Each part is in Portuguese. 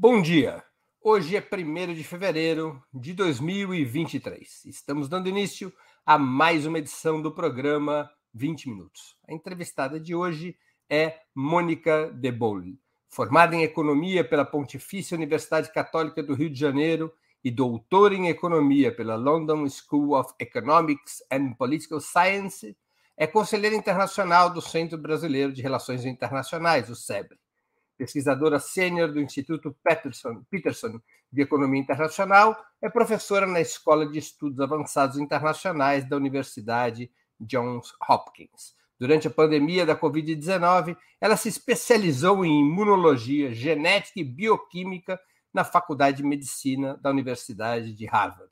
Bom dia. Hoje é 1 de fevereiro de 2023. Estamos dando início a mais uma edição do programa 20 Minutos. A entrevistada de hoje é Mônica De Bolle, formada em Economia pela Pontifícia Universidade Católica do Rio de Janeiro e doutora em Economia pela London School of Economics and Political Science. É conselheira internacional do Centro Brasileiro de Relações Internacionais, o SEBRE pesquisadora sênior do Instituto Peterson, Peterson de Economia Internacional, é professora na Escola de Estudos Avançados Internacionais da Universidade Johns Hopkins. Durante a pandemia da Covid-19, ela se especializou em imunologia, genética e bioquímica na Faculdade de Medicina da Universidade de Harvard.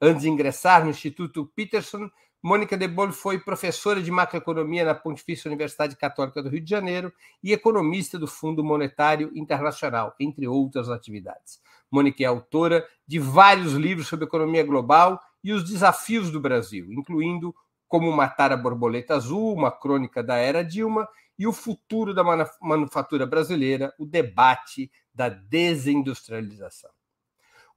Antes de ingressar no Instituto Peterson, Mônica de Bolle foi professora de macroeconomia na Pontifícia Universidade Católica do Rio de Janeiro e economista do Fundo Monetário Internacional, entre outras atividades. Mônica é autora de vários livros sobre economia global e os desafios do Brasil, incluindo Como Matar a Borboleta Azul, uma crônica da era Dilma, e o futuro da manufatura brasileira, o debate da desindustrialização.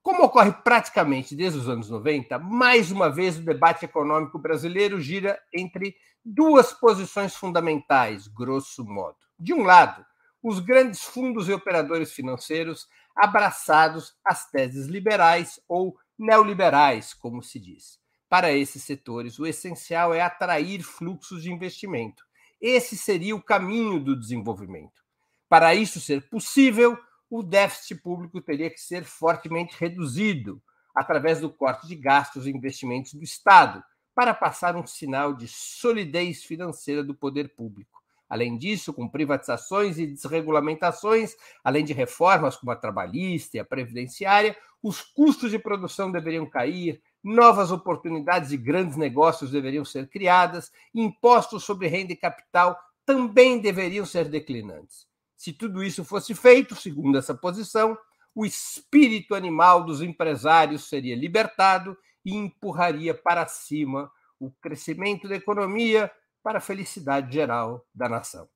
Como ocorre praticamente desde os anos 90, mais uma vez o debate econômico brasileiro gira entre duas posições fundamentais, grosso modo. De um lado, os grandes fundos e operadores financeiros abraçados às teses liberais ou neoliberais, como se diz. Para esses setores, o essencial é atrair fluxos de investimento. Esse seria o caminho do desenvolvimento. Para isso ser possível, o déficit público teria que ser fortemente reduzido através do corte de gastos e investimentos do Estado, para passar um sinal de solidez financeira do poder público. Além disso, com privatizações e desregulamentações, além de reformas como a trabalhista e a previdenciária, os custos de produção deveriam cair, novas oportunidades de grandes negócios deveriam ser criadas, impostos sobre renda e capital também deveriam ser declinantes. Se tudo isso fosse feito, segundo essa posição, o espírito animal dos empresários seria libertado e empurraria para cima o crescimento da economia para a felicidade geral da nação.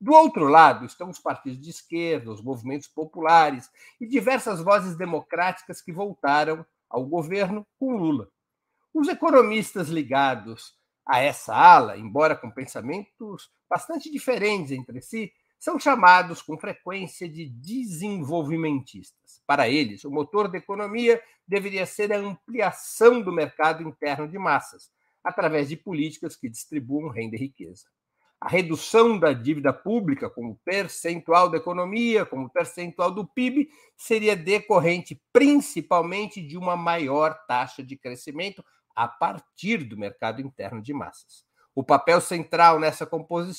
Do outro lado estão os partidos de esquerda, os movimentos populares e diversas vozes democráticas que voltaram ao governo com Lula. Os economistas ligados a essa ala, embora com pensamentos bastante diferentes entre si, são chamados com frequência de desenvolvimentistas. Para eles, o motor da economia deveria ser a ampliação do mercado interno de massas, através de políticas que distribuam renda e riqueza. A redução da dívida pública como percentual da economia, como percentual do PIB, seria decorrente principalmente de uma maior taxa de crescimento a partir do mercado interno de massas. O papel central nessa,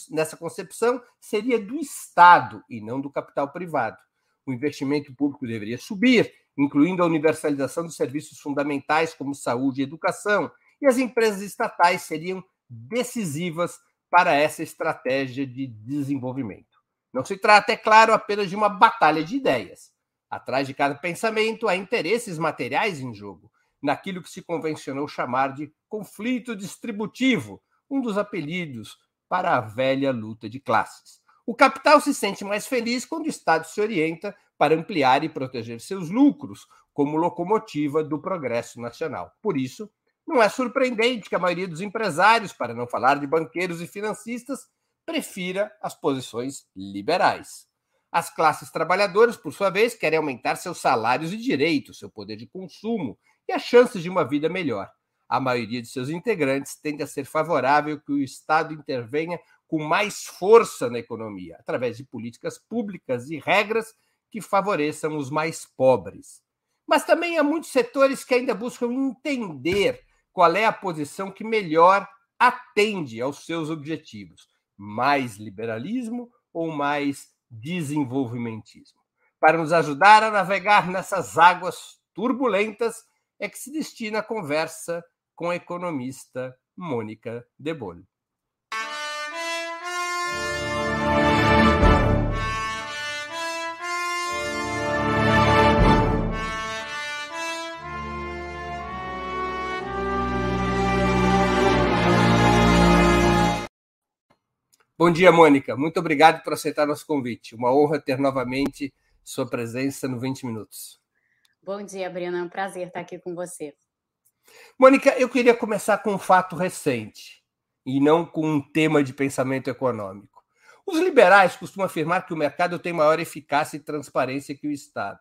nessa concepção seria do Estado e não do capital privado. O investimento público deveria subir, incluindo a universalização dos serviços fundamentais como saúde e educação, e as empresas estatais seriam decisivas para essa estratégia de desenvolvimento. Não se trata, é claro, apenas de uma batalha de ideias. Atrás de cada pensamento há interesses materiais em jogo, naquilo que se convencionou chamar de conflito distributivo, um dos apelidos para a velha luta de classes. O capital se sente mais feliz quando o Estado se orienta para ampliar e proteger seus lucros, como locomotiva do progresso nacional. Por isso, não é surpreendente que a maioria dos empresários, para não falar de banqueiros e financistas, prefira as posições liberais. As classes trabalhadoras, por sua vez, querem aumentar seus salários e direitos, seu poder de consumo e as chances de uma vida melhor a maioria de seus integrantes tende a ser favorável que o Estado intervenha com mais força na economia, através de políticas públicas e regras que favoreçam os mais pobres. Mas também há muitos setores que ainda buscam entender qual é a posição que melhor atende aos seus objetivos: mais liberalismo ou mais desenvolvimentismo. Para nos ajudar a navegar nessas águas turbulentas, é que se destina a conversa com a economista Mônica De. Bom dia, Mônica. Muito obrigado por aceitar nosso convite. Uma honra ter novamente sua presença no 20 Minutos. Bom dia, Bruna. É um prazer estar aqui com você. Mônica, eu queria começar com um fato recente e não com um tema de pensamento econômico. Os liberais costumam afirmar que o mercado tem maior eficácia e transparência que o Estado.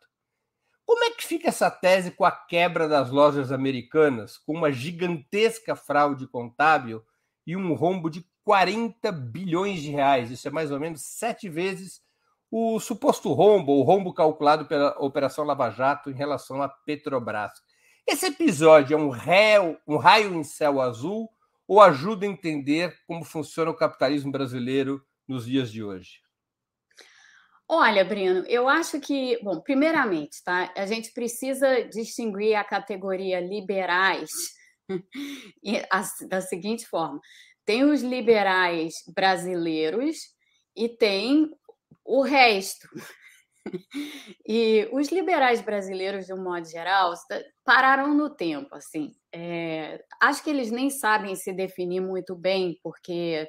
Como é que fica essa tese com a quebra das lojas americanas, com uma gigantesca fraude contábil e um rombo de 40 bilhões de reais? Isso é mais ou menos sete vezes o suposto rombo, o rombo calculado pela Operação Lava Jato em relação à Petrobras. Esse episódio é um, réu, um raio em céu azul ou ajuda a entender como funciona o capitalismo brasileiro nos dias de hoje? Olha, Breno, eu acho que, bom, primeiramente, tá? A gente precisa distinguir a categoria liberais da seguinte forma: tem os liberais brasileiros e tem o resto. E os liberais brasileiros, de um modo geral, pararam no tempo. Assim, é, acho que eles nem sabem se definir muito bem, porque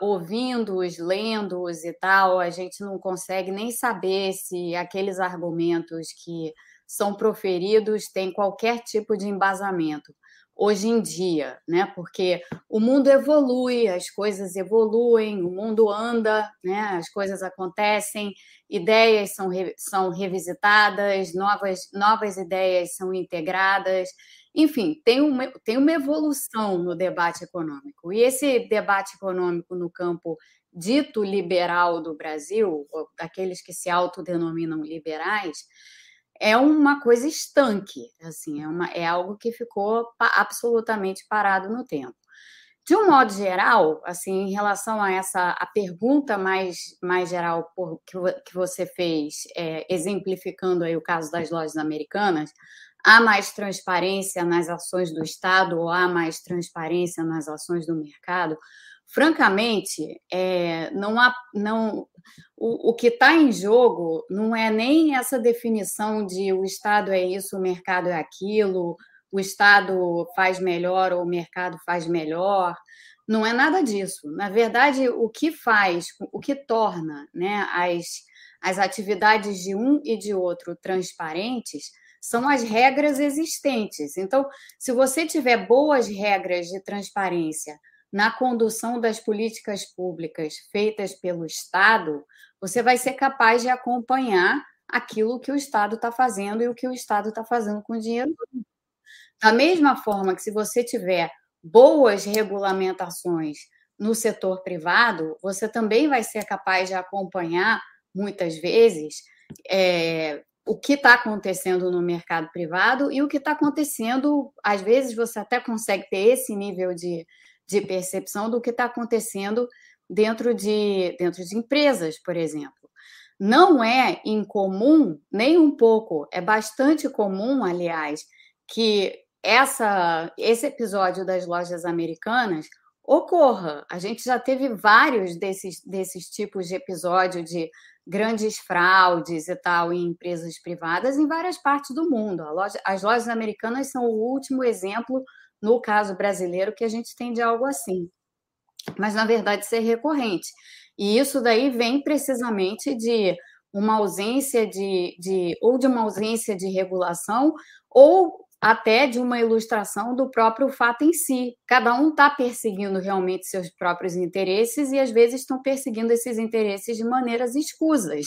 ouvindo-os, lendo-os e tal, a gente não consegue nem saber se aqueles argumentos que são proferidos têm qualquer tipo de embasamento hoje em dia, né? Porque o mundo evolui, as coisas evoluem, o mundo anda, né? As coisas acontecem, ideias são, re, são revisitadas, novas, novas ideias são integradas. Enfim, tem uma, tem uma evolução no debate econômico. E esse debate econômico no campo dito liberal do Brasil, daqueles que se autodenominam liberais, é uma coisa estanque, assim, é, uma, é algo que ficou absolutamente parado no tempo. De um modo geral, assim, em relação a essa a pergunta mais, mais geral por, que, que você fez, é, exemplificando aí o caso das lojas americanas, há mais transparência nas ações do Estado ou há mais transparência nas ações do mercado? Francamente, é, não há, não, o, o que está em jogo não é nem essa definição de o Estado é isso, o mercado é aquilo, o Estado faz melhor ou o mercado faz melhor. Não é nada disso. Na verdade, o que faz, o que torna né, as, as atividades de um e de outro transparentes são as regras existentes. Então, se você tiver boas regras de transparência na condução das políticas públicas feitas pelo Estado, você vai ser capaz de acompanhar aquilo que o Estado está fazendo e o que o Estado está fazendo com o dinheiro. Da mesma forma que, se você tiver boas regulamentações no setor privado, você também vai ser capaz de acompanhar, muitas vezes, é, o que está acontecendo no mercado privado e o que está acontecendo. Às vezes, você até consegue ter esse nível de de percepção do que está acontecendo dentro de, dentro de empresas, por exemplo. Não é incomum, nem um pouco, é bastante comum, aliás, que essa, esse episódio das lojas americanas ocorra. A gente já teve vários desses, desses tipos de episódio de grandes fraudes e tal em empresas privadas em várias partes do mundo. Loja, as lojas americanas são o último exemplo no caso brasileiro, que a gente tem de algo assim. Mas, na verdade, ser recorrente. E isso daí vem precisamente de uma ausência de, de ou de uma ausência de regulação ou até de uma ilustração do próprio fato em si. Cada um está perseguindo realmente seus próprios interesses e às vezes estão perseguindo esses interesses de maneiras escusas.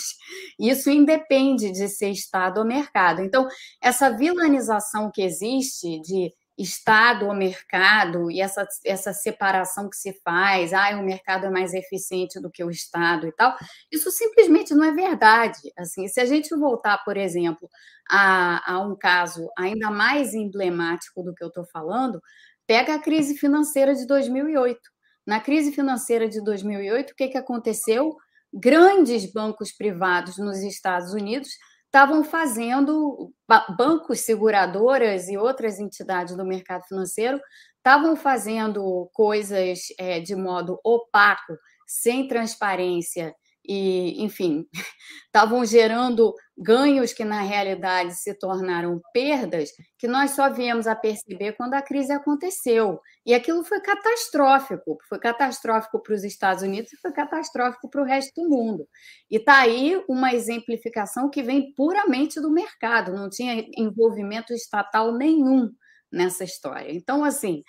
Isso independe de ser Estado ou mercado. Então, essa vilanização que existe de Estado ou mercado e essa, essa separação que se faz, ah, o mercado é mais eficiente do que o Estado e tal, isso simplesmente não é verdade. Assim, se a gente voltar, por exemplo, a, a um caso ainda mais emblemático do que eu estou falando, pega a crise financeira de 2008. Na crise financeira de 2008, o que, que aconteceu? Grandes bancos privados nos Estados Unidos estavam fazendo, bancos, seguradoras e outras entidades do mercado financeiro estavam fazendo coisas é, de modo opaco, sem transparência e, enfim, estavam gerando ganhos que na realidade se tornaram perdas, que nós só viemos a perceber quando a crise aconteceu. E aquilo foi catastrófico, foi catastrófico para os Estados Unidos e foi catastrófico para o resto do mundo. E está aí uma exemplificação que vem puramente do mercado, não tinha envolvimento estatal nenhum nessa história. Então, assim,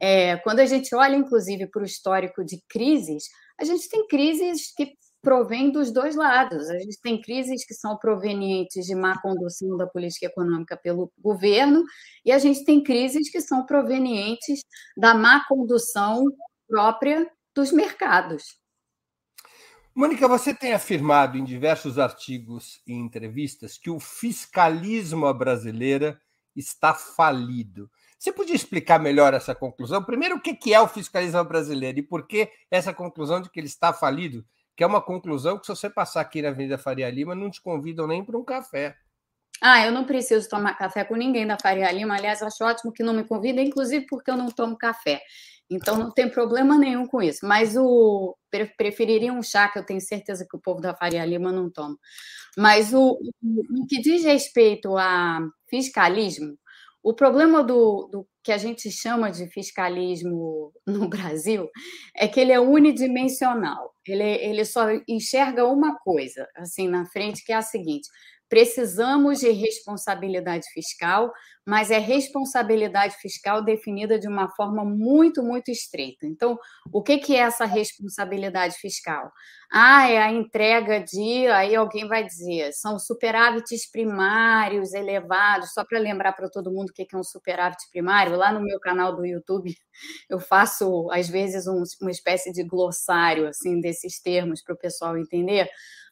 é, quando a gente olha, inclusive, para o histórico de crises, a gente tem crises que provém dos dois lados. A gente tem crises que são provenientes de má condução da política econômica pelo governo, e a gente tem crises que são provenientes da má condução própria dos mercados. Mônica, você tem afirmado em diversos artigos e entrevistas que o fiscalismo brasileira está falido. Você podia explicar melhor essa conclusão? Primeiro, o que é o fiscalismo brasileiro e por que essa conclusão de que ele está falido? Que é uma conclusão que se você passar aqui na Avenida Faria Lima, não te convidam nem para um café. Ah, eu não preciso tomar café com ninguém da Faria Lima. Aliás, acho ótimo que não me convida, inclusive porque eu não tomo café. Então não tem problema nenhum com isso. Mas o preferiria um chá, que eu tenho certeza que o povo da Faria Lima não toma. Mas o, o que diz respeito a fiscalismo, o problema do, do, que a gente chama de fiscalismo no Brasil é que ele é unidimensional. Ele, ele só enxerga uma coisa assim na frente, que é a seguinte: Precisamos de responsabilidade fiscal, mas é responsabilidade fiscal definida de uma forma muito, muito estreita. Então, o que, que é essa responsabilidade fiscal? Ah, é a entrega de. Aí alguém vai dizer, são superávites primários elevados. Só para lembrar para todo mundo o que é um superávit primário, lá no meu canal do YouTube eu faço, às vezes, um, uma espécie de glossário assim desses termos para o pessoal entender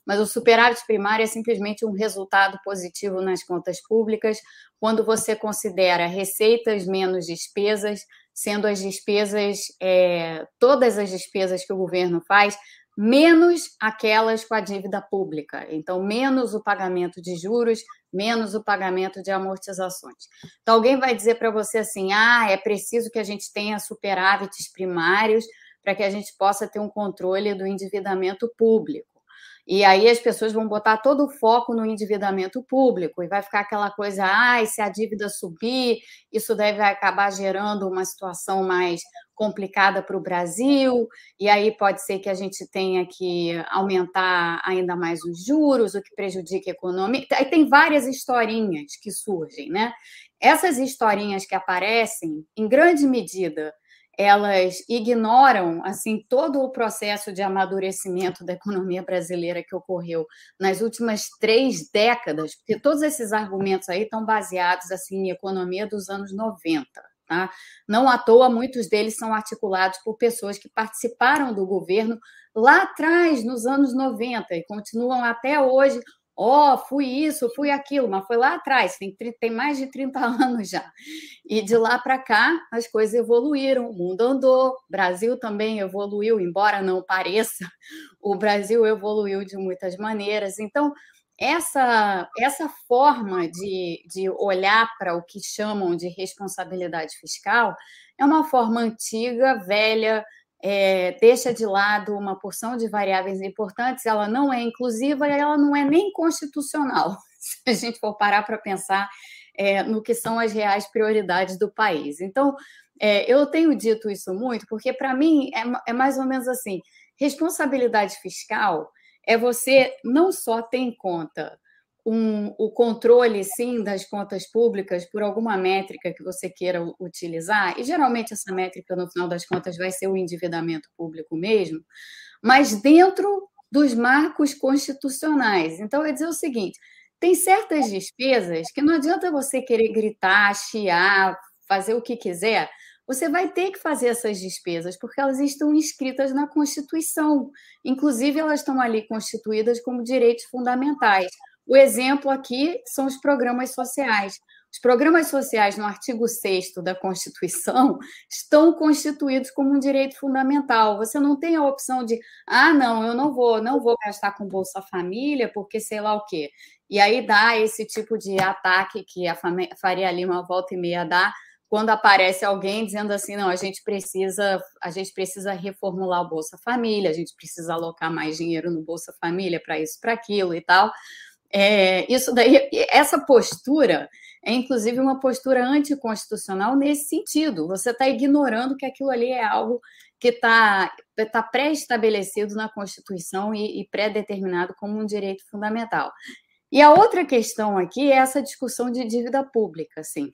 mas o superávit primário é simplesmente um resultado positivo nas contas públicas quando você considera receitas menos despesas, sendo as despesas, é, todas as despesas que o governo faz, menos aquelas com a dívida pública. Então, menos o pagamento de juros, menos o pagamento de amortizações. Então, alguém vai dizer para você assim: ah, é preciso que a gente tenha superávites primários para que a gente possa ter um controle do endividamento público. E aí as pessoas vão botar todo o foco no endividamento público e vai ficar aquela coisa, ah, se a dívida subir, isso deve acabar gerando uma situação mais complicada para o Brasil, e aí pode ser que a gente tenha que aumentar ainda mais os juros, o que prejudica a economia. Aí tem várias historinhas que surgem, né? Essas historinhas que aparecem, em grande medida, elas ignoram assim todo o processo de amadurecimento da economia brasileira que ocorreu nas últimas três décadas, porque todos esses argumentos aí estão baseados assim em economia dos anos 90. Tá? Não à toa, muitos deles são articulados por pessoas que participaram do governo lá atrás, nos anos 90, e continuam até hoje ó, oh, fui isso, fui aquilo, mas foi lá atrás, tem, tem mais de 30 anos já. E de lá para cá, as coisas evoluíram, o mundo andou, o Brasil também evoluiu, embora não pareça, o Brasil evoluiu de muitas maneiras. Então, essa, essa forma de, de olhar para o que chamam de responsabilidade fiscal é uma forma antiga, velha, é, deixa de lado uma porção de variáveis importantes, ela não é inclusiva e ela não é nem constitucional, se a gente for parar para pensar é, no que são as reais prioridades do país. Então, é, eu tenho dito isso muito, porque para mim é, é mais ou menos assim: responsabilidade fiscal é você não só ter em conta um, o controle, sim, das contas públicas por alguma métrica que você queira utilizar, e geralmente essa métrica, no final das contas, vai ser o endividamento público mesmo, mas dentro dos marcos constitucionais. Então, eu dizer o seguinte: tem certas despesas que não adianta você querer gritar, chiar, fazer o que quiser. Você vai ter que fazer essas despesas, porque elas estão inscritas na Constituição. Inclusive, elas estão ali constituídas como direitos fundamentais. O exemplo aqui são os programas sociais. Os programas sociais, no artigo 6 da Constituição, estão constituídos como um direito fundamental. Você não tem a opção de, ah, não, eu não vou, não vou gastar com Bolsa Família, porque sei lá o quê. E aí dá esse tipo de ataque que a Faria Lima volta e meia dá, quando aparece alguém dizendo assim, não, a gente precisa, a gente precisa reformular o Bolsa Família, a gente precisa alocar mais dinheiro no Bolsa Família para isso, para aquilo e tal. É, isso daí, essa postura é inclusive uma postura anticonstitucional nesse sentido. Você está ignorando que aquilo ali é algo que está tá pré-estabelecido na Constituição e, e pré-determinado como um direito fundamental. E a outra questão aqui é essa discussão de dívida pública, assim.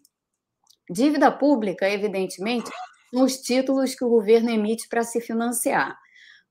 Dívida pública, evidentemente, são os títulos que o governo emite para se financiar.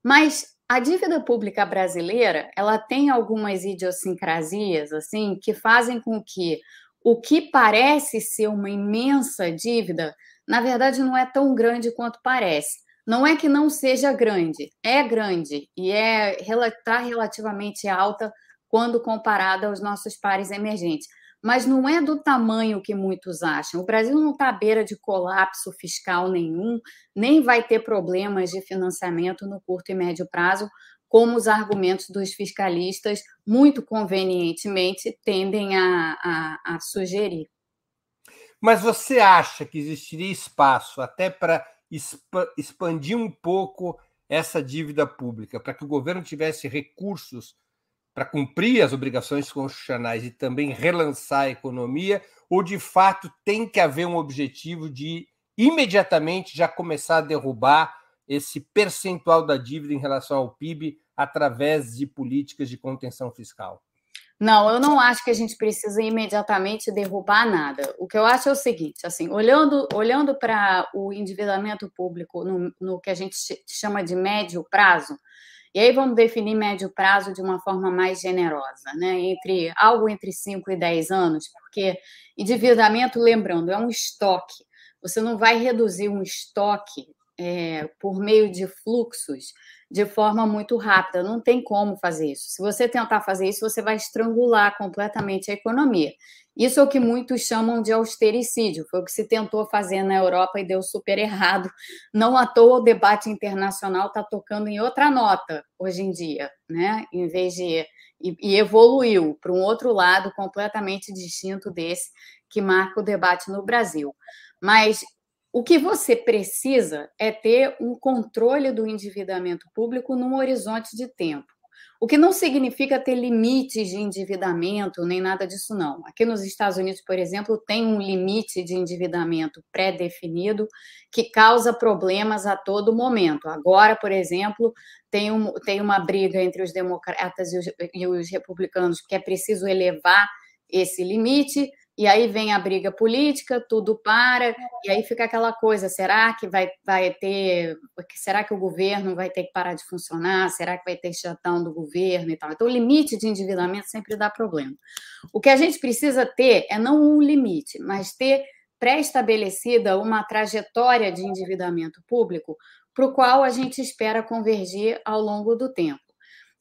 Mas a dívida pública brasileira, ela tem algumas idiosincrasias assim que fazem com que o que parece ser uma imensa dívida, na verdade não é tão grande quanto parece. Não é que não seja grande, é grande e é está relativamente alta quando comparada aos nossos pares emergentes. Mas não é do tamanho que muitos acham. O Brasil não está à beira de colapso fiscal nenhum, nem vai ter problemas de financiamento no curto e médio prazo, como os argumentos dos fiscalistas, muito convenientemente, tendem a, a, a sugerir. Mas você acha que existiria espaço até para expandir um pouco essa dívida pública, para que o governo tivesse recursos para cumprir as obrigações constitucionais e também relançar a economia, ou de fato tem que haver um objetivo de imediatamente já começar a derrubar esse percentual da dívida em relação ao PIB através de políticas de contenção fiscal? Não, eu não acho que a gente precisa imediatamente derrubar nada. O que eu acho é o seguinte, assim, olhando, olhando para o endividamento público no, no que a gente chama de médio prazo, e aí vamos definir médio prazo de uma forma mais generosa, né? Entre algo entre 5 e 10 anos, porque endividamento, lembrando, é um estoque. Você não vai reduzir um estoque é, por meio de fluxos de forma muito rápida. Não tem como fazer isso. Se você tentar fazer isso, você vai estrangular completamente a economia. Isso é o que muitos chamam de austericídio. Foi o que se tentou fazer na Europa e deu super errado. Não à toa o debate internacional está tocando em outra nota hoje em dia, né? Em vez de e, e evoluiu para um outro lado completamente distinto desse que marca o debate no Brasil. Mas o que você precisa é ter um controle do endividamento público num horizonte de tempo. O que não significa ter limites de endividamento, nem nada disso, não. Aqui nos Estados Unidos, por exemplo, tem um limite de endividamento pré-definido que causa problemas a todo momento. Agora, por exemplo, tem, um, tem uma briga entre os democratas e os, e os republicanos que é preciso elevar esse limite e aí vem a briga política, tudo para, e aí fica aquela coisa: será que vai, vai ter. Será que o governo vai ter que parar de funcionar? Será que vai ter chatão do governo e tal? Então, o limite de endividamento sempre dá problema. O que a gente precisa ter é não um limite, mas ter pré-estabelecida uma trajetória de endividamento público para o qual a gente espera convergir ao longo do tempo.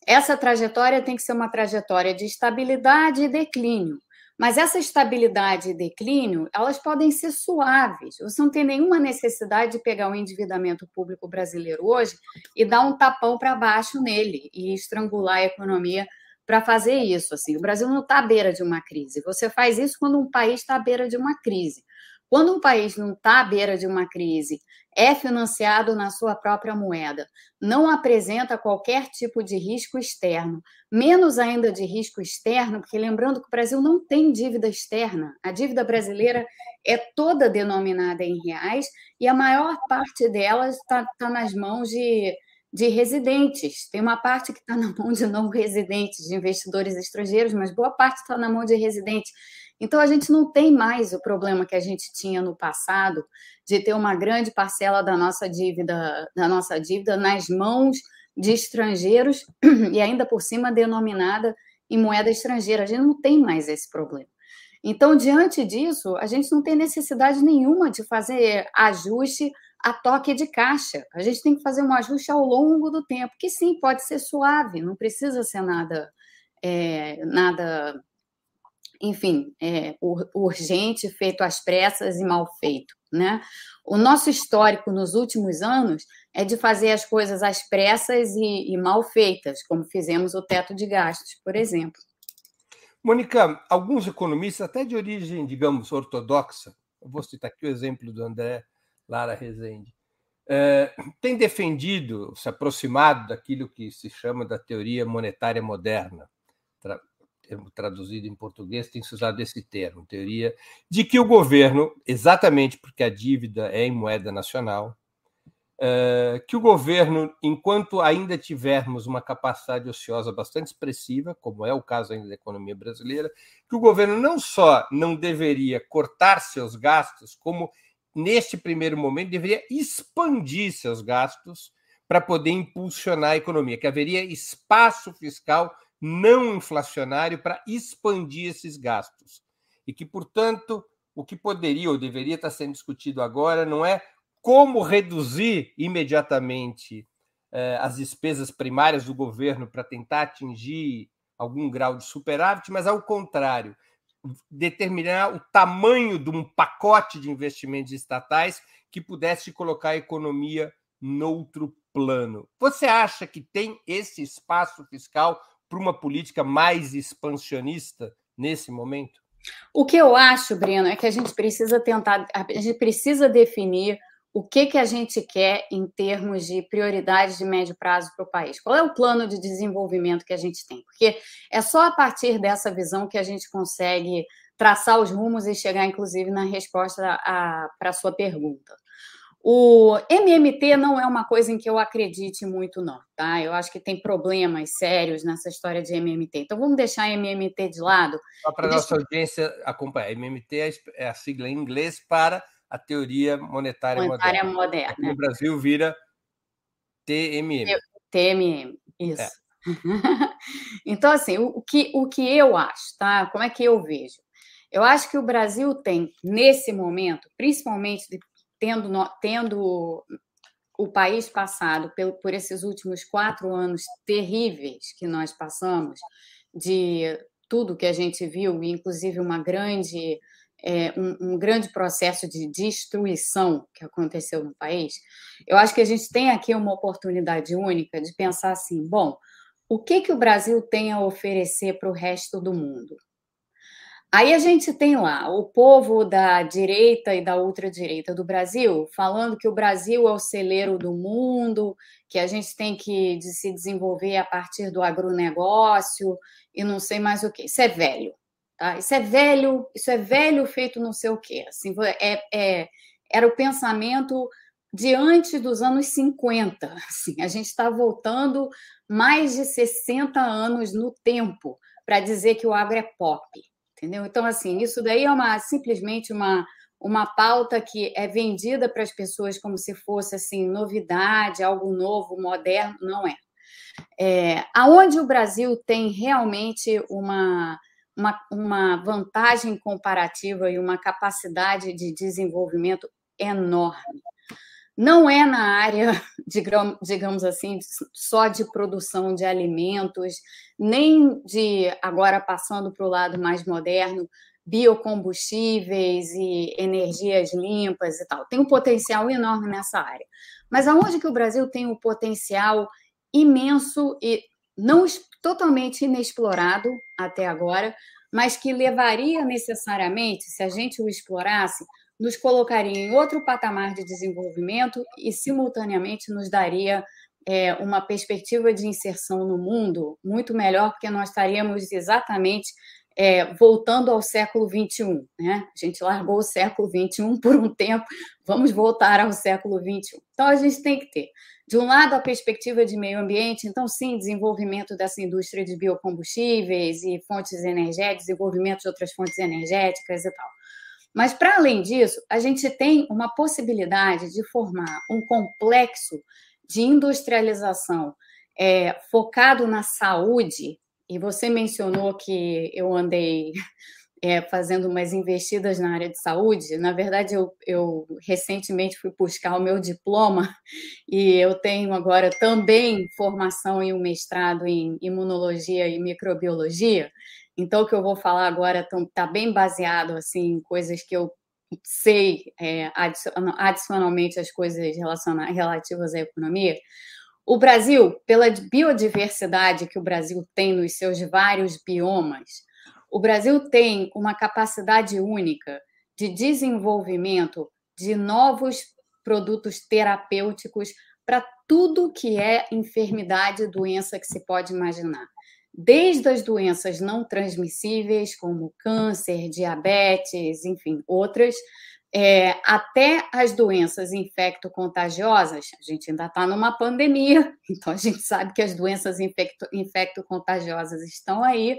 Essa trajetória tem que ser uma trajetória de estabilidade e declínio mas essa estabilidade e declínio, elas podem ser suaves. Você não tem nenhuma necessidade de pegar o endividamento público brasileiro hoje e dar um tapão para baixo nele e estrangular a economia para fazer isso. Assim, o Brasil não está à beira de uma crise. Você faz isso quando um país está à beira de uma crise. Quando um país não está à beira de uma crise, é financiado na sua própria moeda, não apresenta qualquer tipo de risco externo, menos ainda de risco externo, porque lembrando que o Brasil não tem dívida externa, a dívida brasileira é toda denominada em reais e a maior parte delas está tá nas mãos de, de residentes. Tem uma parte que está na mão de não residentes, de investidores estrangeiros, mas boa parte está na mão de residentes. Então, a gente não tem mais o problema que a gente tinha no passado de ter uma grande parcela da nossa dívida, da nossa dívida nas mãos de estrangeiros e ainda por cima denominada em moeda estrangeira. A gente não tem mais esse problema. Então, diante disso, a gente não tem necessidade nenhuma de fazer ajuste a toque de caixa. A gente tem que fazer um ajuste ao longo do tempo, que sim, pode ser suave, não precisa ser nada, é, nada enfim, é, urgente, feito às pressas e mal feito. Né? O nosso histórico nos últimos anos é de fazer as coisas às pressas e, e mal feitas, como fizemos o teto de gastos, por exemplo. Mônica, alguns economistas, até de origem, digamos, ortodoxa, eu vou citar aqui o exemplo do André Lara Rezende, é, têm defendido, se aproximado daquilo que se chama da teoria monetária moderna, termo traduzido em português tem se usado esse termo, teoria de que o governo, exatamente porque a dívida é em moeda nacional, eh, que o governo, enquanto ainda tivermos uma capacidade ociosa bastante expressiva, como é o caso ainda da economia brasileira, que o governo não só não deveria cortar seus gastos, como neste primeiro momento deveria expandir seus gastos para poder impulsionar a economia, que haveria espaço fiscal não inflacionário para expandir esses gastos. E que, portanto, o que poderia ou deveria estar sendo discutido agora não é como reduzir imediatamente eh, as despesas primárias do governo para tentar atingir algum grau de superávit, mas ao contrário, determinar o tamanho de um pacote de investimentos estatais que pudesse colocar a economia noutro plano. Você acha que tem esse espaço fiscal para uma política mais expansionista nesse momento? O que eu acho, Breno, é que a gente precisa tentar, a gente precisa definir o que, que a gente quer em termos de prioridades de médio prazo para o país. Qual é o plano de desenvolvimento que a gente tem? Porque é só a partir dessa visão que a gente consegue traçar os rumos e chegar, inclusive, na resposta para a sua pergunta. O MMT não é uma coisa em que eu acredite muito, não, tá? Eu acho que tem problemas sérios nessa história de MMT. Então vamos deixar MMT de lado. Só para a nossa audiência acompanhar. MMT é, é a sigla em inglês para a teoria monetária, monetária moderna. moderna. Aqui no Brasil vira TMM. TMM, isso. É. então, assim, o, que, o que eu acho, tá? Como é que eu vejo? Eu acho que o Brasil tem, nesse momento, principalmente tendo, tendo o país passado por, por esses últimos quatro anos terríveis que nós passamos, de tudo que a gente viu, inclusive uma grande é, um, um, grande processo de destruição que aconteceu no país, eu acho que a gente tem aqui uma oportunidade única de pensar assim: bom, o que, que o Brasil tem a oferecer para o resto do mundo? Aí a gente tem lá o povo da direita e da ultradireita do Brasil falando que o Brasil é o celeiro do mundo, que a gente tem que se desenvolver a partir do agronegócio e não sei mais o que. Isso é velho. Tá? Isso é velho, isso é velho feito não sei o quê. Assim, é, é, era o pensamento de antes dos anos 50. Assim, a gente está voltando mais de 60 anos no tempo para dizer que o agro é pop. Entendeu? Então, assim, isso daí é uma simplesmente uma, uma pauta que é vendida para as pessoas como se fosse assim novidade, algo novo, moderno, não é. é aonde o Brasil tem realmente uma uma, uma vantagem comparativa e uma capacidade de desenvolvimento enorme. Não é na área, digamos assim, só de produção de alimentos, nem de, agora passando para o lado mais moderno, biocombustíveis e energias limpas e tal. Tem um potencial enorme nessa área. Mas aonde que o Brasil tem um potencial imenso e não totalmente inexplorado até agora, mas que levaria necessariamente, se a gente o explorasse, nos colocaria em outro patamar de desenvolvimento e, simultaneamente, nos daria é, uma perspectiva de inserção no mundo muito melhor, porque nós estaríamos exatamente é, voltando ao século XXI. Né? A gente largou o século XXI por um tempo, vamos voltar ao século XXI. Então, a gente tem que ter de um lado, a perspectiva de meio ambiente, então, sim, desenvolvimento dessa indústria de biocombustíveis e fontes energéticas, desenvolvimento de outras fontes energéticas e tal. Mas, para além disso, a gente tem uma possibilidade de formar um complexo de industrialização é, focado na saúde. E você mencionou que eu andei é, fazendo umas investidas na área de saúde. Na verdade, eu, eu recentemente fui buscar o meu diploma e eu tenho agora também formação em um mestrado em imunologia e microbiologia. Então, o que eu vou falar agora está bem baseado assim, em coisas que eu sei é, adicionalmente as coisas relativas à economia. O Brasil, pela biodiversidade que o Brasil tem nos seus vários biomas, o Brasil tem uma capacidade única de desenvolvimento de novos produtos terapêuticos para tudo que é enfermidade e doença que se pode imaginar. Desde as doenças não transmissíveis, como câncer, diabetes, enfim, outras, é, até as doenças infecto-contagiosas, a gente ainda está numa pandemia, então a gente sabe que as doenças infecto-contagiosas estão aí,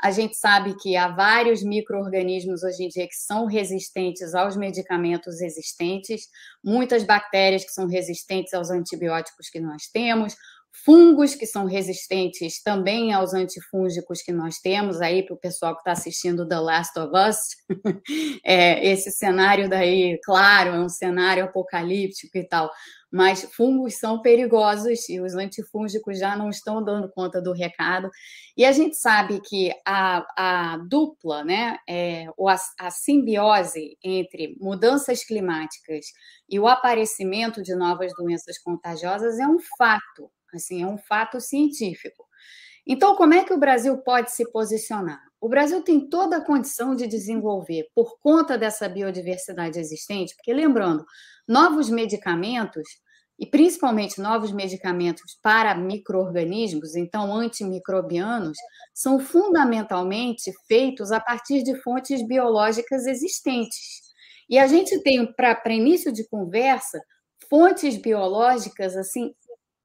a gente sabe que há vários micro-organismos hoje em dia que são resistentes aos medicamentos existentes, muitas bactérias que são resistentes aos antibióticos que nós temos, fungos que são resistentes também aos antifúngicos que nós temos aí para o pessoal que está assistindo The Last of Us. é, esse cenário daí, claro, é um cenário apocalíptico e tal, mas fungos são perigosos e os antifúngicos já não estão dando conta do recado. E a gente sabe que a, a dupla, né, é, a, a simbiose entre mudanças climáticas e o aparecimento de novas doenças contagiosas é um fato Assim, é um fato científico. Então, como é que o Brasil pode se posicionar? O Brasil tem toda a condição de desenvolver, por conta dessa biodiversidade existente, porque lembrando, novos medicamentos, e principalmente novos medicamentos para micro-organismos, então antimicrobianos, são fundamentalmente feitos a partir de fontes biológicas existentes. E a gente tem, para início de conversa, fontes biológicas assim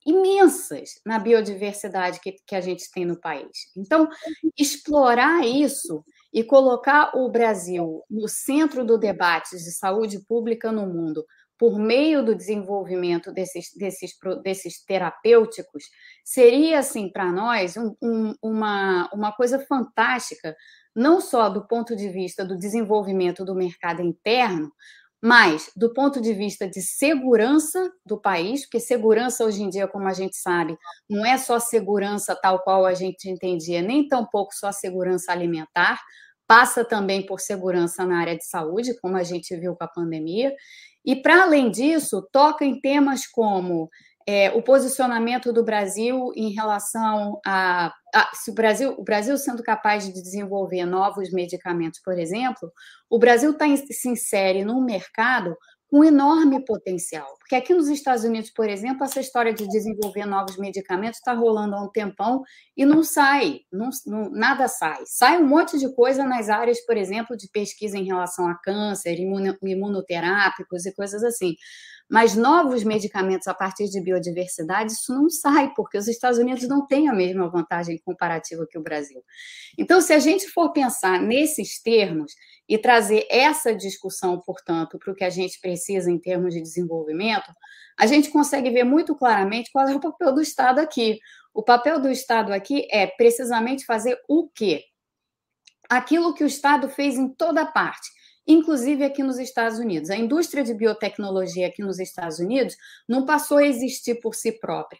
imensas na biodiversidade que, que a gente tem no país. Então, explorar isso e colocar o Brasil no centro do debate de saúde pública no mundo por meio do desenvolvimento desses, desses, desses terapêuticos seria, assim, para nós, um, um, uma, uma coisa fantástica, não só do ponto de vista do desenvolvimento do mercado interno, mas do ponto de vista de segurança do país, porque segurança hoje em dia, como a gente sabe, não é só segurança tal qual a gente entendia, nem tampouco só segurança alimentar, passa também por segurança na área de saúde, como a gente viu com a pandemia. E, para além disso, toca em temas como é, o posicionamento do Brasil em relação a, a, se o Brasil, o Brasil sendo capaz de desenvolver novos medicamentos, por exemplo, o Brasil tá, se insere num mercado com enorme potencial. Porque aqui nos Estados Unidos, por exemplo, essa história de desenvolver novos medicamentos está rolando há um tempão e não sai, não, não, nada sai. Sai um monte de coisa nas áreas, por exemplo, de pesquisa em relação a câncer, imuno, imunoterápicos e coisas assim. Mas novos medicamentos a partir de biodiversidade, isso não sai, porque os Estados Unidos não têm a mesma vantagem comparativa que o Brasil. Então, se a gente for pensar nesses termos e trazer essa discussão, portanto, para o que a gente precisa em termos de desenvolvimento, a gente consegue ver muito claramente qual é o papel do Estado aqui. O papel do Estado aqui é precisamente fazer o quê? Aquilo que o Estado fez em toda parte inclusive aqui nos Estados Unidos. A indústria de biotecnologia aqui nos Estados Unidos não passou a existir por si própria.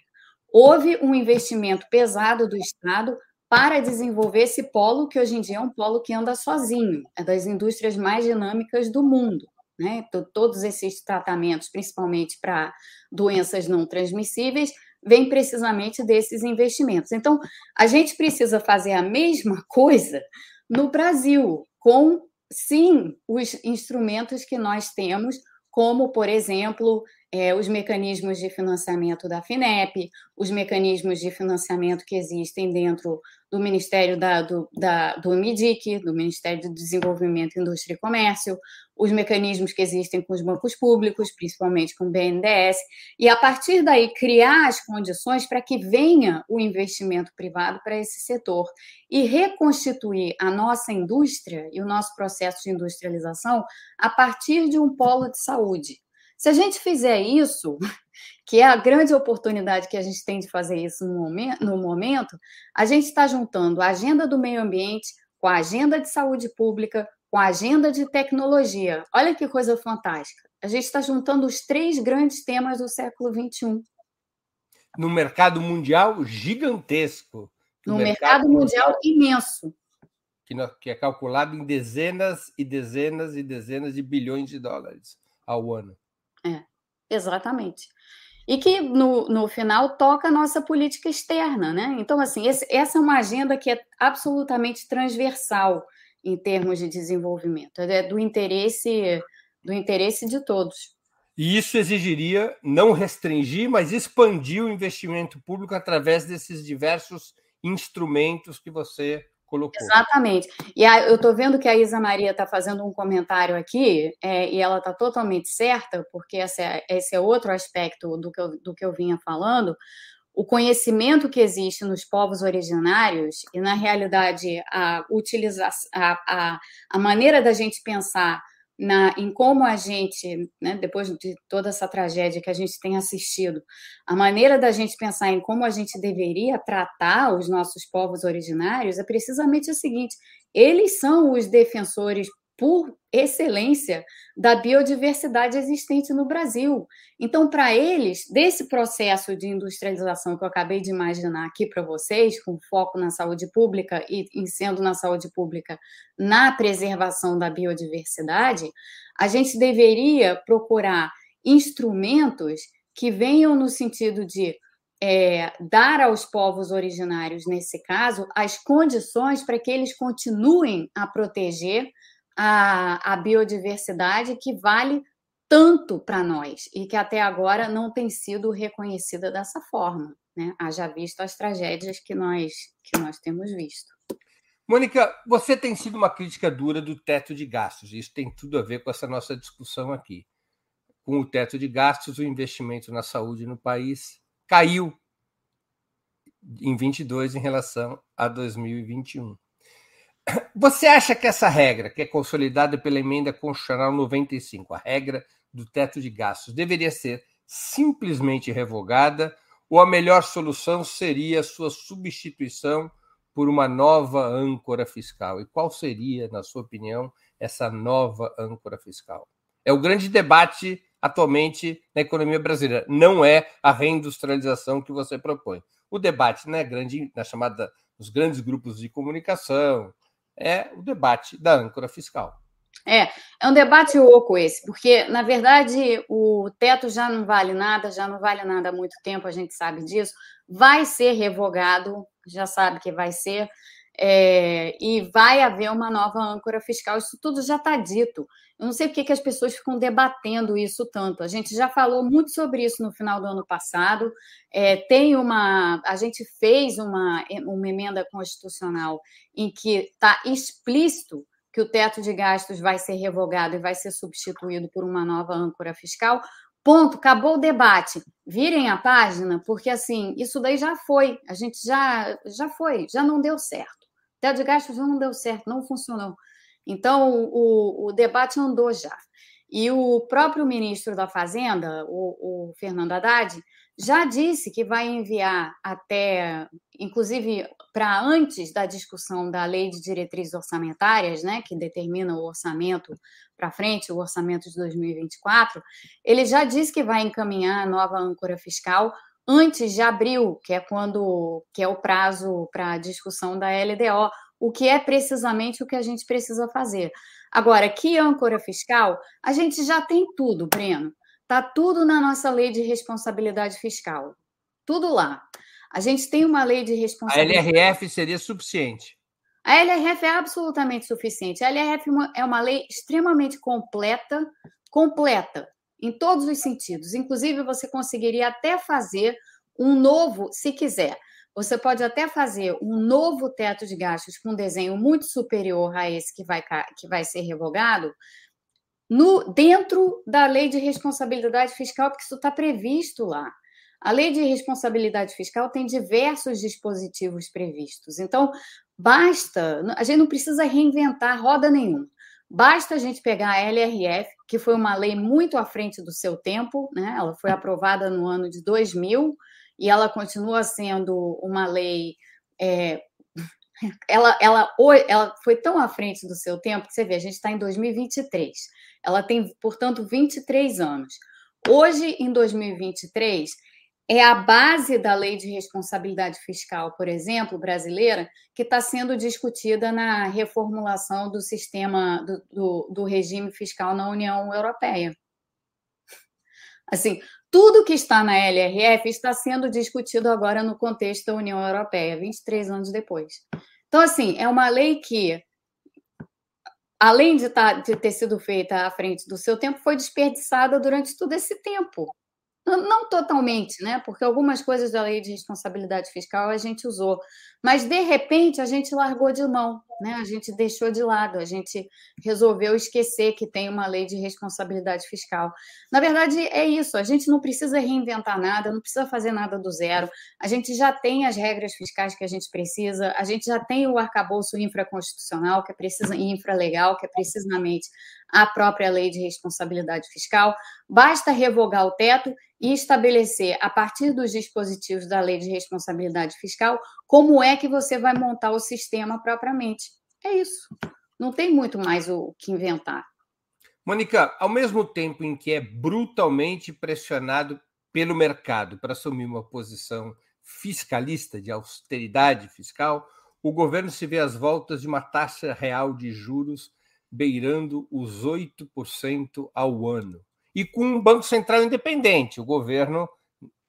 Houve um investimento pesado do Estado para desenvolver esse polo, que hoje em dia é um polo que anda sozinho, é das indústrias mais dinâmicas do mundo. Né? Todos esses tratamentos, principalmente para doenças não transmissíveis, vêm precisamente desses investimentos. Então, a gente precisa fazer a mesma coisa no Brasil, com sim os instrumentos que nós temos, como, por exemplo, é, os mecanismos de financiamento da FINEP, os mecanismos de financiamento que existem dentro do Ministério da, do, da, do MIDIC, do Ministério do Desenvolvimento, Indústria e Comércio, os mecanismos que existem com os bancos públicos, principalmente com o BNDES, e a partir daí criar as condições para que venha o investimento privado para esse setor e reconstituir a nossa indústria e o nosso processo de industrialização a partir de um polo de saúde. Se a gente fizer isso, que é a grande oportunidade que a gente tem de fazer isso no momento, no momento a gente está juntando a agenda do meio ambiente com a agenda de saúde pública, com a agenda de tecnologia. Olha que coisa fantástica. A gente está juntando os três grandes temas do século XXI. No mercado mundial gigantesco. No, mercado, mercado, mundial imenso. Que, que é calculado em dezenas e dezenas e dezenas de bilhões de dólares ao ano. É, exatamente e que no, no final toca a nossa política externa, né? Então, assim, esse, essa é uma agenda que é absolutamente transversal em termos de desenvolvimento, é do interesse do interesse de todos. E isso exigiria não restringir, mas expandir o investimento público através desses diversos instrumentos que você colocou. Exatamente. E a, eu estou vendo que a Isa Maria está fazendo um comentário aqui, é, e ela está totalmente certa, porque esse é, esse é outro aspecto do que, eu, do que eu vinha falando. O conhecimento que existe nos povos originários, e na realidade a utilização, a, a, a maneira da gente pensar na, em como a gente, né, depois de toda essa tragédia que a gente tem assistido, a maneira da gente pensar em como a gente deveria tratar os nossos povos originários é precisamente a seguinte: eles são os defensores por excelência da biodiversidade existente no Brasil. Então, para eles, desse processo de industrialização que eu acabei de imaginar aqui para vocês, com foco na saúde pública e em sendo na saúde pública na preservação da biodiversidade, a gente deveria procurar instrumentos que venham no sentido de é, dar aos povos originários, nesse caso, as condições para que eles continuem a proteger a, a biodiversidade que vale tanto para nós e que até agora não tem sido reconhecida dessa forma, né? Haja visto as tragédias que nós, que nós temos visto. Mônica, você tem sido uma crítica dura do teto de gastos. Isso tem tudo a ver com essa nossa discussão aqui. Com o teto de gastos, o investimento na saúde no país caiu em 22 em relação a 2021. Você acha que essa regra, que é consolidada pela emenda constitucional 95, a regra do teto de gastos, deveria ser simplesmente revogada ou a melhor solução seria a sua substituição por uma nova âncora fiscal? E qual seria, na sua opinião, essa nova âncora fiscal? É o grande debate atualmente na economia brasileira. Não é a reindustrialização que você propõe. O debate na grande, na chamada, nos grandes grupos de comunicação, é o debate da âncora fiscal. É, é um debate oco esse, porque, na verdade, o teto já não vale nada, já não vale nada há muito tempo, a gente sabe disso. Vai ser revogado, já sabe que vai ser, é, e vai haver uma nova âncora fiscal, isso tudo já está dito. Eu não sei por que as pessoas ficam debatendo isso tanto. A gente já falou muito sobre isso no final do ano passado. É, tem uma, a gente fez uma, uma emenda constitucional em que está explícito que o teto de gastos vai ser revogado e vai ser substituído por uma nova âncora fiscal. Ponto, acabou o debate. Virem a página, porque assim, isso daí já foi, a gente já já foi, já não deu certo. Teto de gastos não deu certo, não funcionou. Então, o, o debate andou já. E o próprio ministro da Fazenda, o, o, Fernando Haddad, já disse que vai enviar até, inclusive, para antes da discussão da lei de diretrizes orçamentárias, né, que determina o orçamento para frente, o orçamento de 2024, ele já disse que vai encaminhar a nova âncora fiscal antes de abril, que é quando que é o prazo para a discussão da LDO, o que é precisamente o que a gente precisa fazer. Agora, que âncora fiscal, a gente já tem tudo, Breno. Está tudo na nossa lei de responsabilidade fiscal. Tudo lá. A gente tem uma lei de responsabilidade. A LRF seria suficiente. A LRF é absolutamente suficiente. A LRF é uma lei extremamente completa, completa, em todos os sentidos. Inclusive, você conseguiria até fazer um novo, se quiser. Você pode até fazer um novo teto de gastos com um desenho muito superior a esse que vai, que vai ser revogado no, dentro da lei de responsabilidade fiscal, porque isso está previsto lá. A lei de responsabilidade fiscal tem diversos dispositivos previstos. Então, basta, a gente não precisa reinventar roda nenhuma. Basta a gente pegar a LRF, que foi uma lei muito à frente do seu tempo, né? ela foi aprovada no ano de 2000, e ela continua sendo uma lei. É, ela, ela, ela foi tão à frente do seu tempo que você vê, a gente está em 2023. Ela tem, portanto, 23 anos. Hoje, em 2023, é a base da lei de responsabilidade fiscal, por exemplo, brasileira, que está sendo discutida na reformulação do sistema do, do, do regime fiscal na União Europeia. Assim, tudo que está na LRF está sendo discutido agora no contexto da União Europeia, 23 anos depois. Então, assim, é uma lei que, além de, tá, de ter sido feita à frente do seu tempo, foi desperdiçada durante todo esse tempo. Não totalmente, né? Porque algumas coisas da lei de responsabilidade fiscal a gente usou, mas de repente a gente largou de mão, né? A gente deixou de lado, a gente resolveu esquecer que tem uma lei de responsabilidade fiscal. Na verdade, é isso, a gente não precisa reinventar nada, não precisa fazer nada do zero. A gente já tem as regras fiscais que a gente precisa, a gente já tem o arcabouço infraconstitucional, que é precisa infralegal, que é precisamente a própria lei de responsabilidade fiscal. Basta revogar o teto e estabelecer, a partir dos dispositivos da lei de responsabilidade fiscal, como é que você vai montar o sistema propriamente. É isso. Não tem muito mais o que inventar. Mônica, ao mesmo tempo em que é brutalmente pressionado pelo mercado para assumir uma posição fiscalista de austeridade fiscal, o governo se vê às voltas de uma taxa real de juros beirando os 8% ao ano. E com um Banco Central independente, o governo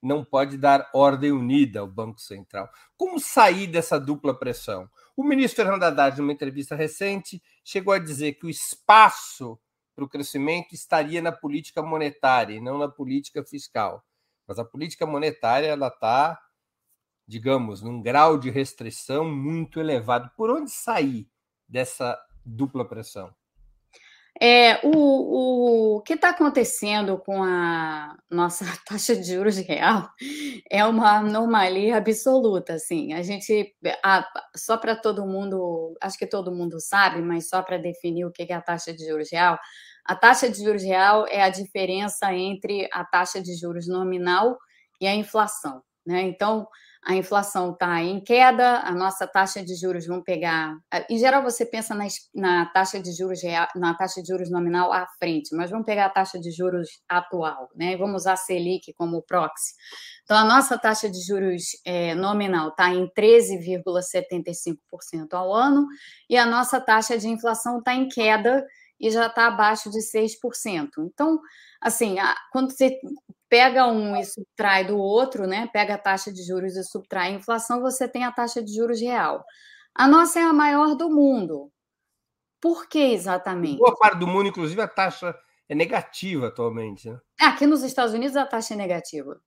não pode dar ordem unida ao Banco Central. Como sair dessa dupla pressão? O ministro Fernando Haddad, numa entrevista recente, chegou a dizer que o espaço para o crescimento estaria na política monetária e não na política fiscal. Mas a política monetária ela está, digamos, num grau de restrição muito elevado. Por onde sair dessa dupla pressão? É, o, o que está acontecendo com a nossa taxa de juros real é uma anomalia absoluta, assim. A gente, a, só para todo mundo, acho que todo mundo sabe, mas só para definir o que é a taxa de juros real, a taxa de juros real é a diferença entre a taxa de juros nominal e a inflação, né? Então, a inflação está em queda, a nossa taxa de juros vão pegar. Em geral, você pensa na, na, taxa de juros real, na taxa de juros nominal à frente, mas vamos pegar a taxa de juros atual, né? Vamos usar a Selic como proxy. Então, a nossa taxa de juros é, nominal está em 13,75% ao ano e a nossa taxa de inflação está em queda e já está abaixo de 6%. Então, assim, quando você pega um e subtrai do outro, né? Pega a taxa de juros e subtrai a inflação, você tem a taxa de juros real. A nossa é a maior do mundo. Por que exatamente? Boa parte do mundo, inclusive, a taxa é negativa atualmente. Né? Aqui nos Estados Unidos a taxa é negativa.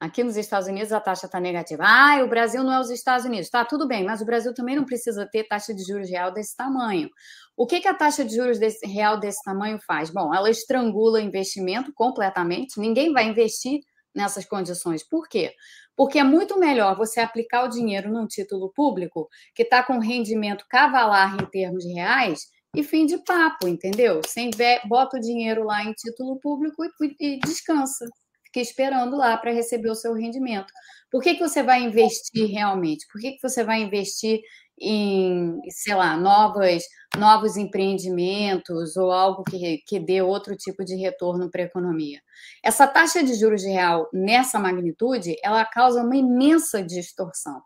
Aqui nos Estados Unidos a taxa está negativa. Ah, o Brasil não é os Estados Unidos. Tá, tudo bem, mas o Brasil também não precisa ter taxa de juros real desse tamanho. O que, que a taxa de juros desse, real desse tamanho faz? Bom, ela estrangula investimento completamente. Ninguém vai investir nessas condições. Por quê? Porque é muito melhor você aplicar o dinheiro num título público que está com rendimento cavalar em termos reais e fim de papo, entendeu? Sem bota o dinheiro lá em título público e, e descansa fica esperando lá para receber o seu rendimento. Por que, que você vai investir realmente? Por que, que você vai investir em, sei lá, novas, novos empreendimentos ou algo que, que dê outro tipo de retorno para a economia? Essa taxa de juros real nessa magnitude, ela causa uma imensa distorção.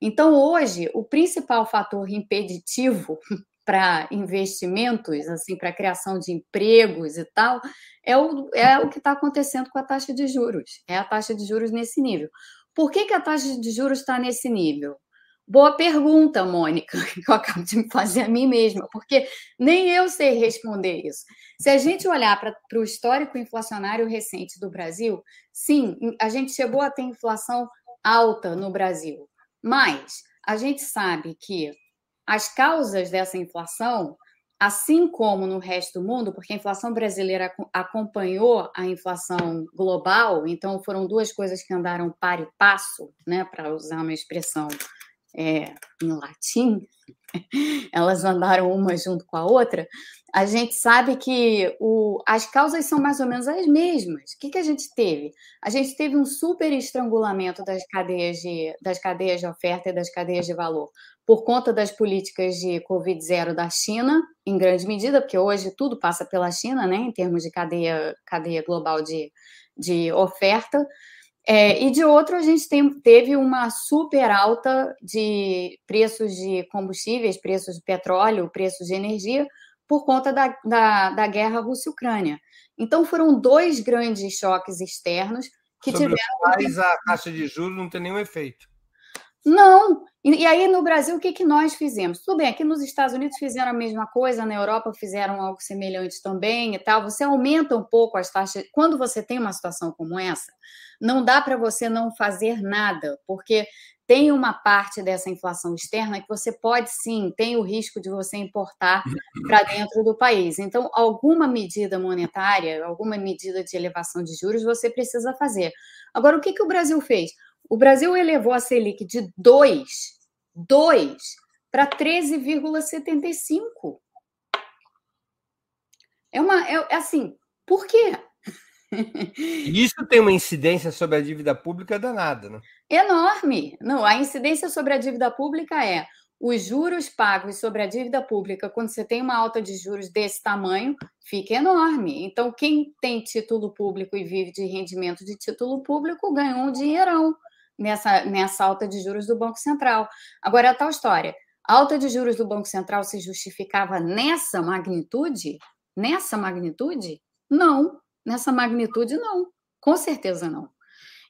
Então, hoje, o principal fator impeditivo para investimentos, assim, para criação de empregos e tal, é o, é o que está acontecendo com a taxa de juros. É a taxa de juros nesse nível. Por que, que a taxa de juros está nesse nível? Boa pergunta, Mônica, que eu acabo de me fazer a mim mesma, porque nem eu sei responder isso. Se a gente olhar para o histórico inflacionário recente do Brasil, sim, a gente chegou a ter inflação alta no Brasil, mas a gente sabe que as causas dessa inflação, assim como no resto do mundo, porque a inflação brasileira acompanhou a inflação global, então foram duas coisas que andaram para e passo, né, para usar uma expressão é, em latim, elas andaram uma junto com a outra, a gente sabe que o, as causas são mais ou menos as mesmas. O que, que a gente teve? A gente teve um super estrangulamento das cadeias, de, das cadeias de oferta e das cadeias de valor por conta das políticas de Covid-0 da China, em grande medida, porque hoje tudo passa pela China, né, em termos de cadeia, cadeia global de, de oferta. É, e de outro, a gente tem, teve uma super alta de preços de combustíveis, preços de petróleo, preços de energia, por conta da, da, da guerra Rússia-Ucrânia. Então, foram dois grandes choques externos que Sobre tiveram. Mas a taxa de juros não tem nenhum efeito. Não. E, e aí, no Brasil, o que, que nós fizemos? Tudo bem, aqui nos Estados Unidos fizeram a mesma coisa, na Europa fizeram algo semelhante também e tal. Você aumenta um pouco as taxas. Quando você tem uma situação como essa, não dá para você não fazer nada, porque tem uma parte dessa inflação externa que você pode sim, tem o risco de você importar para dentro do país. Então, alguma medida monetária, alguma medida de elevação de juros você precisa fazer. Agora, o que, que o Brasil fez? O Brasil elevou a Selic de 2, 2 para 13,75. É uma é, é assim, por quê? Isso tem uma incidência sobre a dívida pública danada, né? Enorme. Não, a incidência sobre a dívida pública é os juros pagos sobre a dívida pública, quando você tem uma alta de juros desse tamanho, fica enorme. Então, quem tem título público e vive de rendimento de título público ganhou um dinheirão nessa, nessa alta de juros do Banco Central. Agora, é a tal história. A alta de juros do Banco Central se justificava nessa magnitude? Nessa magnitude? Não. Nessa magnitude, não. Com certeza não.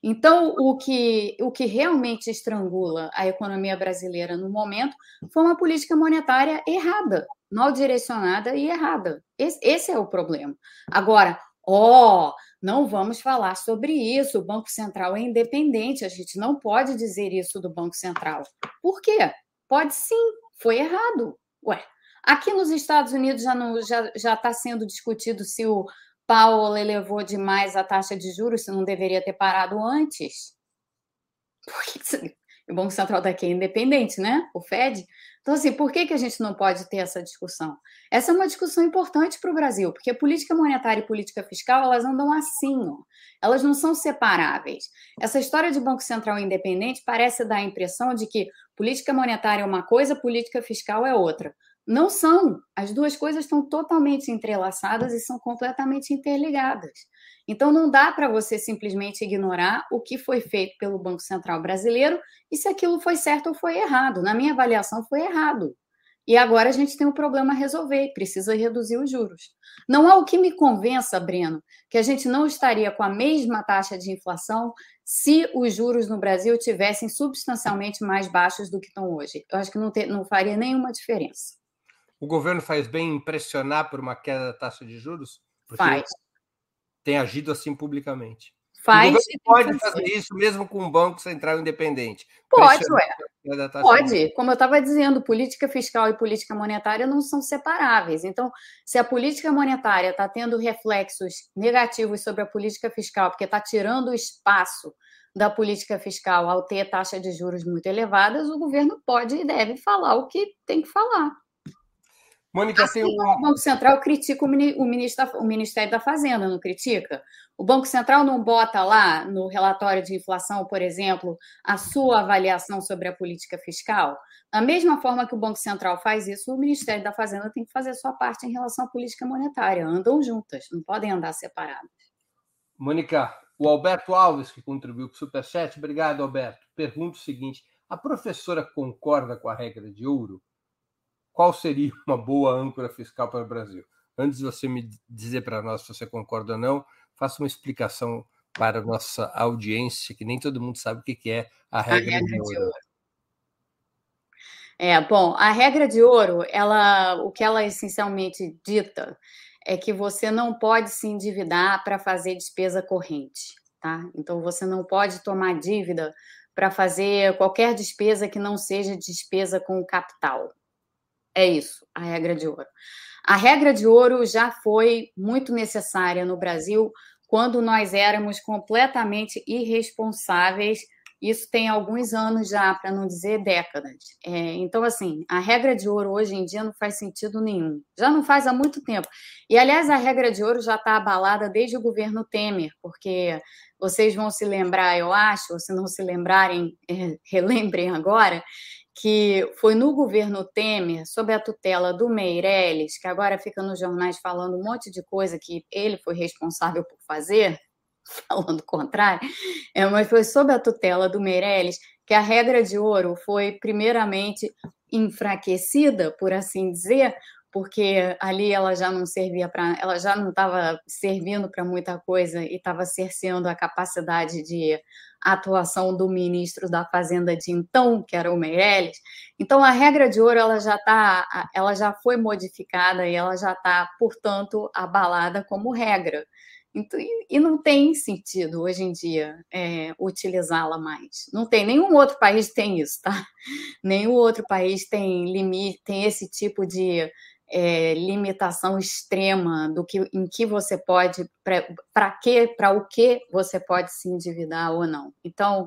Então, o que, o que realmente estrangula a economia brasileira no momento foi uma política monetária errada, mal direcionada e errada. Esse, esse é o problema. Agora, ó, oh, não vamos falar sobre isso. O Banco Central é independente, a gente não pode dizer isso do Banco Central. Por quê? Pode sim, foi errado. Ué, aqui nos Estados Unidos já está já, já tá sendo discutido se o Powell elevou demais a taxa de juros, se não deveria ter parado antes. Porque o Banco Central daqui é independente, né? O Fed. Então, assim, por que, que a gente não pode ter essa discussão? Essa é uma discussão importante para o Brasil, porque política monetária e política fiscal, elas andam assim, ó. elas não são separáveis. Essa história de Banco Central independente parece dar a impressão de que política monetária é uma coisa, política fiscal é outra. Não são. As duas coisas estão totalmente entrelaçadas e são completamente interligadas. Então, não dá para você simplesmente ignorar o que foi feito pelo Banco Central brasileiro e se aquilo foi certo ou foi errado. Na minha avaliação, foi errado. E agora a gente tem um problema a resolver, precisa reduzir os juros. Não há o que me convença, Breno, que a gente não estaria com a mesma taxa de inflação se os juros no Brasil tivessem substancialmente mais baixos do que estão hoje. Eu acho que não, ter, não faria nenhuma diferença. O governo faz bem em pressionar por uma queda da taxa de juros? Porque faz. Tem agido assim publicamente. Faz. Pode fazer isso mesmo com um banco central independente. Pode, ué. Pode. Como eu estava dizendo, política fiscal e política monetária não são separáveis. Então, se a política monetária está tendo reflexos negativos sobre a política fiscal, porque está tirando o espaço da política fiscal ao ter taxa de juros muito elevadas, o governo pode e deve falar o que tem que falar. Mônica, assim, tem O Banco Central critica o, ministro, o Ministério da Fazenda, não critica? O Banco Central não bota lá no relatório de inflação, por exemplo, a sua avaliação sobre a política fiscal? Da mesma forma que o Banco Central faz isso, o Ministério da Fazenda tem que fazer a sua parte em relação à política monetária. Andam juntas, não podem andar separadas. Mônica, o Alberto Alves, que contribuiu com o Superchat, obrigado, Alberto. Pergunta o seguinte: a professora concorda com a regra de ouro? Qual seria uma boa âncora fiscal para o Brasil? Antes de você me dizer para nós se você concorda ou não, faça uma explicação para a nossa audiência, que nem todo mundo sabe o que é a regra, a regra de, ouro. de ouro. É, bom, a regra de ouro, ela, o que ela essencialmente dita é que você não pode se endividar para fazer despesa corrente, tá? Então você não pode tomar dívida para fazer qualquer despesa que não seja despesa com capital. É isso, a regra de ouro. A regra de ouro já foi muito necessária no Brasil quando nós éramos completamente irresponsáveis. Isso tem alguns anos já, para não dizer décadas. É, então, assim, a regra de ouro hoje em dia não faz sentido nenhum. Já não faz há muito tempo. E, aliás, a regra de ouro já está abalada desde o governo Temer, porque vocês vão se lembrar, eu acho, ou se não se lembrarem, é, relembrem agora, que foi no governo Temer, sob a tutela do Meirelles, que agora fica nos jornais falando um monte de coisa que ele foi responsável por fazer, falando o contrário, é, mas foi sob a tutela do Meirelles que a regra de ouro foi primeiramente enfraquecida, por assim dizer, porque ali ela já não servia para, ela já não estava servindo para muita coisa e estava cerceando a capacidade de atuação do ministro da Fazenda de então, que era o Meirelles. Então a regra de ouro ela já tá, ela já foi modificada e ela já está, portanto, abalada como regra. Então, e não tem sentido hoje em dia é, utilizá-la mais. Não tem nenhum outro país tem isso, tá? Nenhum outro país tem limite, tem esse tipo de é, limitação extrema do que em que você pode para que para o que você pode se endividar ou não. Então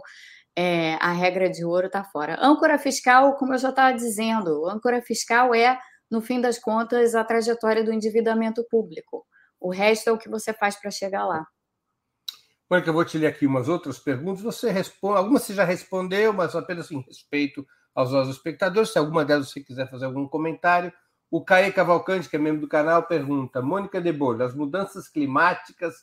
é, a regra de ouro está fora. Âncora fiscal, como eu já estava dizendo, âncora fiscal é no fim das contas a trajetória do endividamento público. O resto é o que você faz para chegar lá. Mônica, eu vou te ler aqui umas outras perguntas. Você responde, algumas você já respondeu, mas apenas em respeito aos nossos espectadores. Se alguma delas você quiser fazer algum comentário, o Caê Cavalcante, que é membro do canal, pergunta: Mônica de Bolho, as mudanças climáticas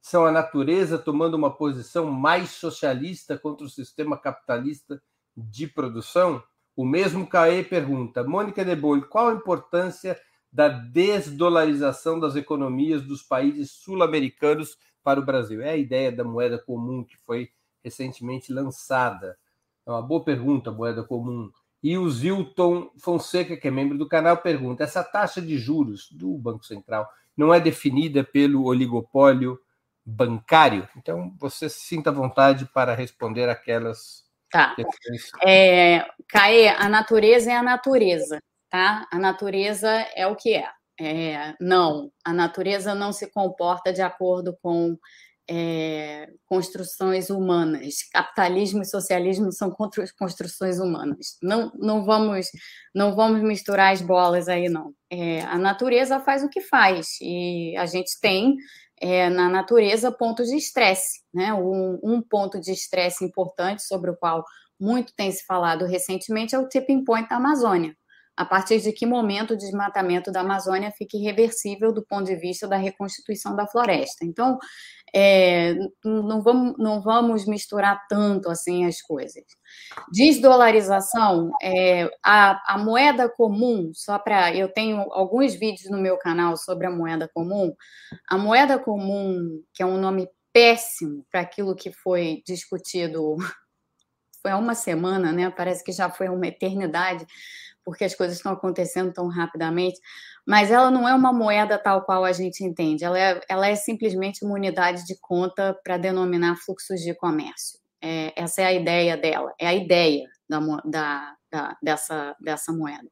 são a natureza tomando uma posição mais socialista contra o sistema capitalista de produção? O mesmo Caê pergunta: Mônica de Bolho, qual a importância da desdolarização das economias dos países sul-americanos para o Brasil? É a ideia da moeda comum que foi recentemente lançada. É uma boa pergunta, moeda comum. E o Zilton Fonseca, que é membro do canal, pergunta: essa taxa de juros do Banco Central não é definida pelo oligopólio bancário? Então, você se sinta à vontade para responder aquelas tá. questões. É, Caê, a natureza é a natureza, tá? A natureza é o que é. é. Não, a natureza não se comporta de acordo com é, construções humanas. Capitalismo e socialismo são construções humanas. Não, não vamos não vamos misturar as bolas aí não. É, a natureza faz o que faz e a gente tem é, na natureza pontos de estresse, né? Um, um ponto de estresse importante sobre o qual muito tem se falado recentemente é o tipping point da Amazônia a partir de que momento o desmatamento da Amazônia fica irreversível do ponto de vista da reconstituição da floresta. Então, é, não, vamos, não vamos misturar tanto assim as coisas. Desdolarização, é, a, a moeda comum, só para. Eu tenho alguns vídeos no meu canal sobre a moeda comum. A moeda comum, que é um nome péssimo para aquilo que foi discutido foi há uma semana, né? Parece que já foi uma eternidade porque as coisas estão acontecendo tão rapidamente, mas ela não é uma moeda tal qual a gente entende, ela é, ela é simplesmente uma unidade de conta para denominar fluxos de comércio. É, essa é a ideia dela, é a ideia da, da, da, dessa, dessa moeda.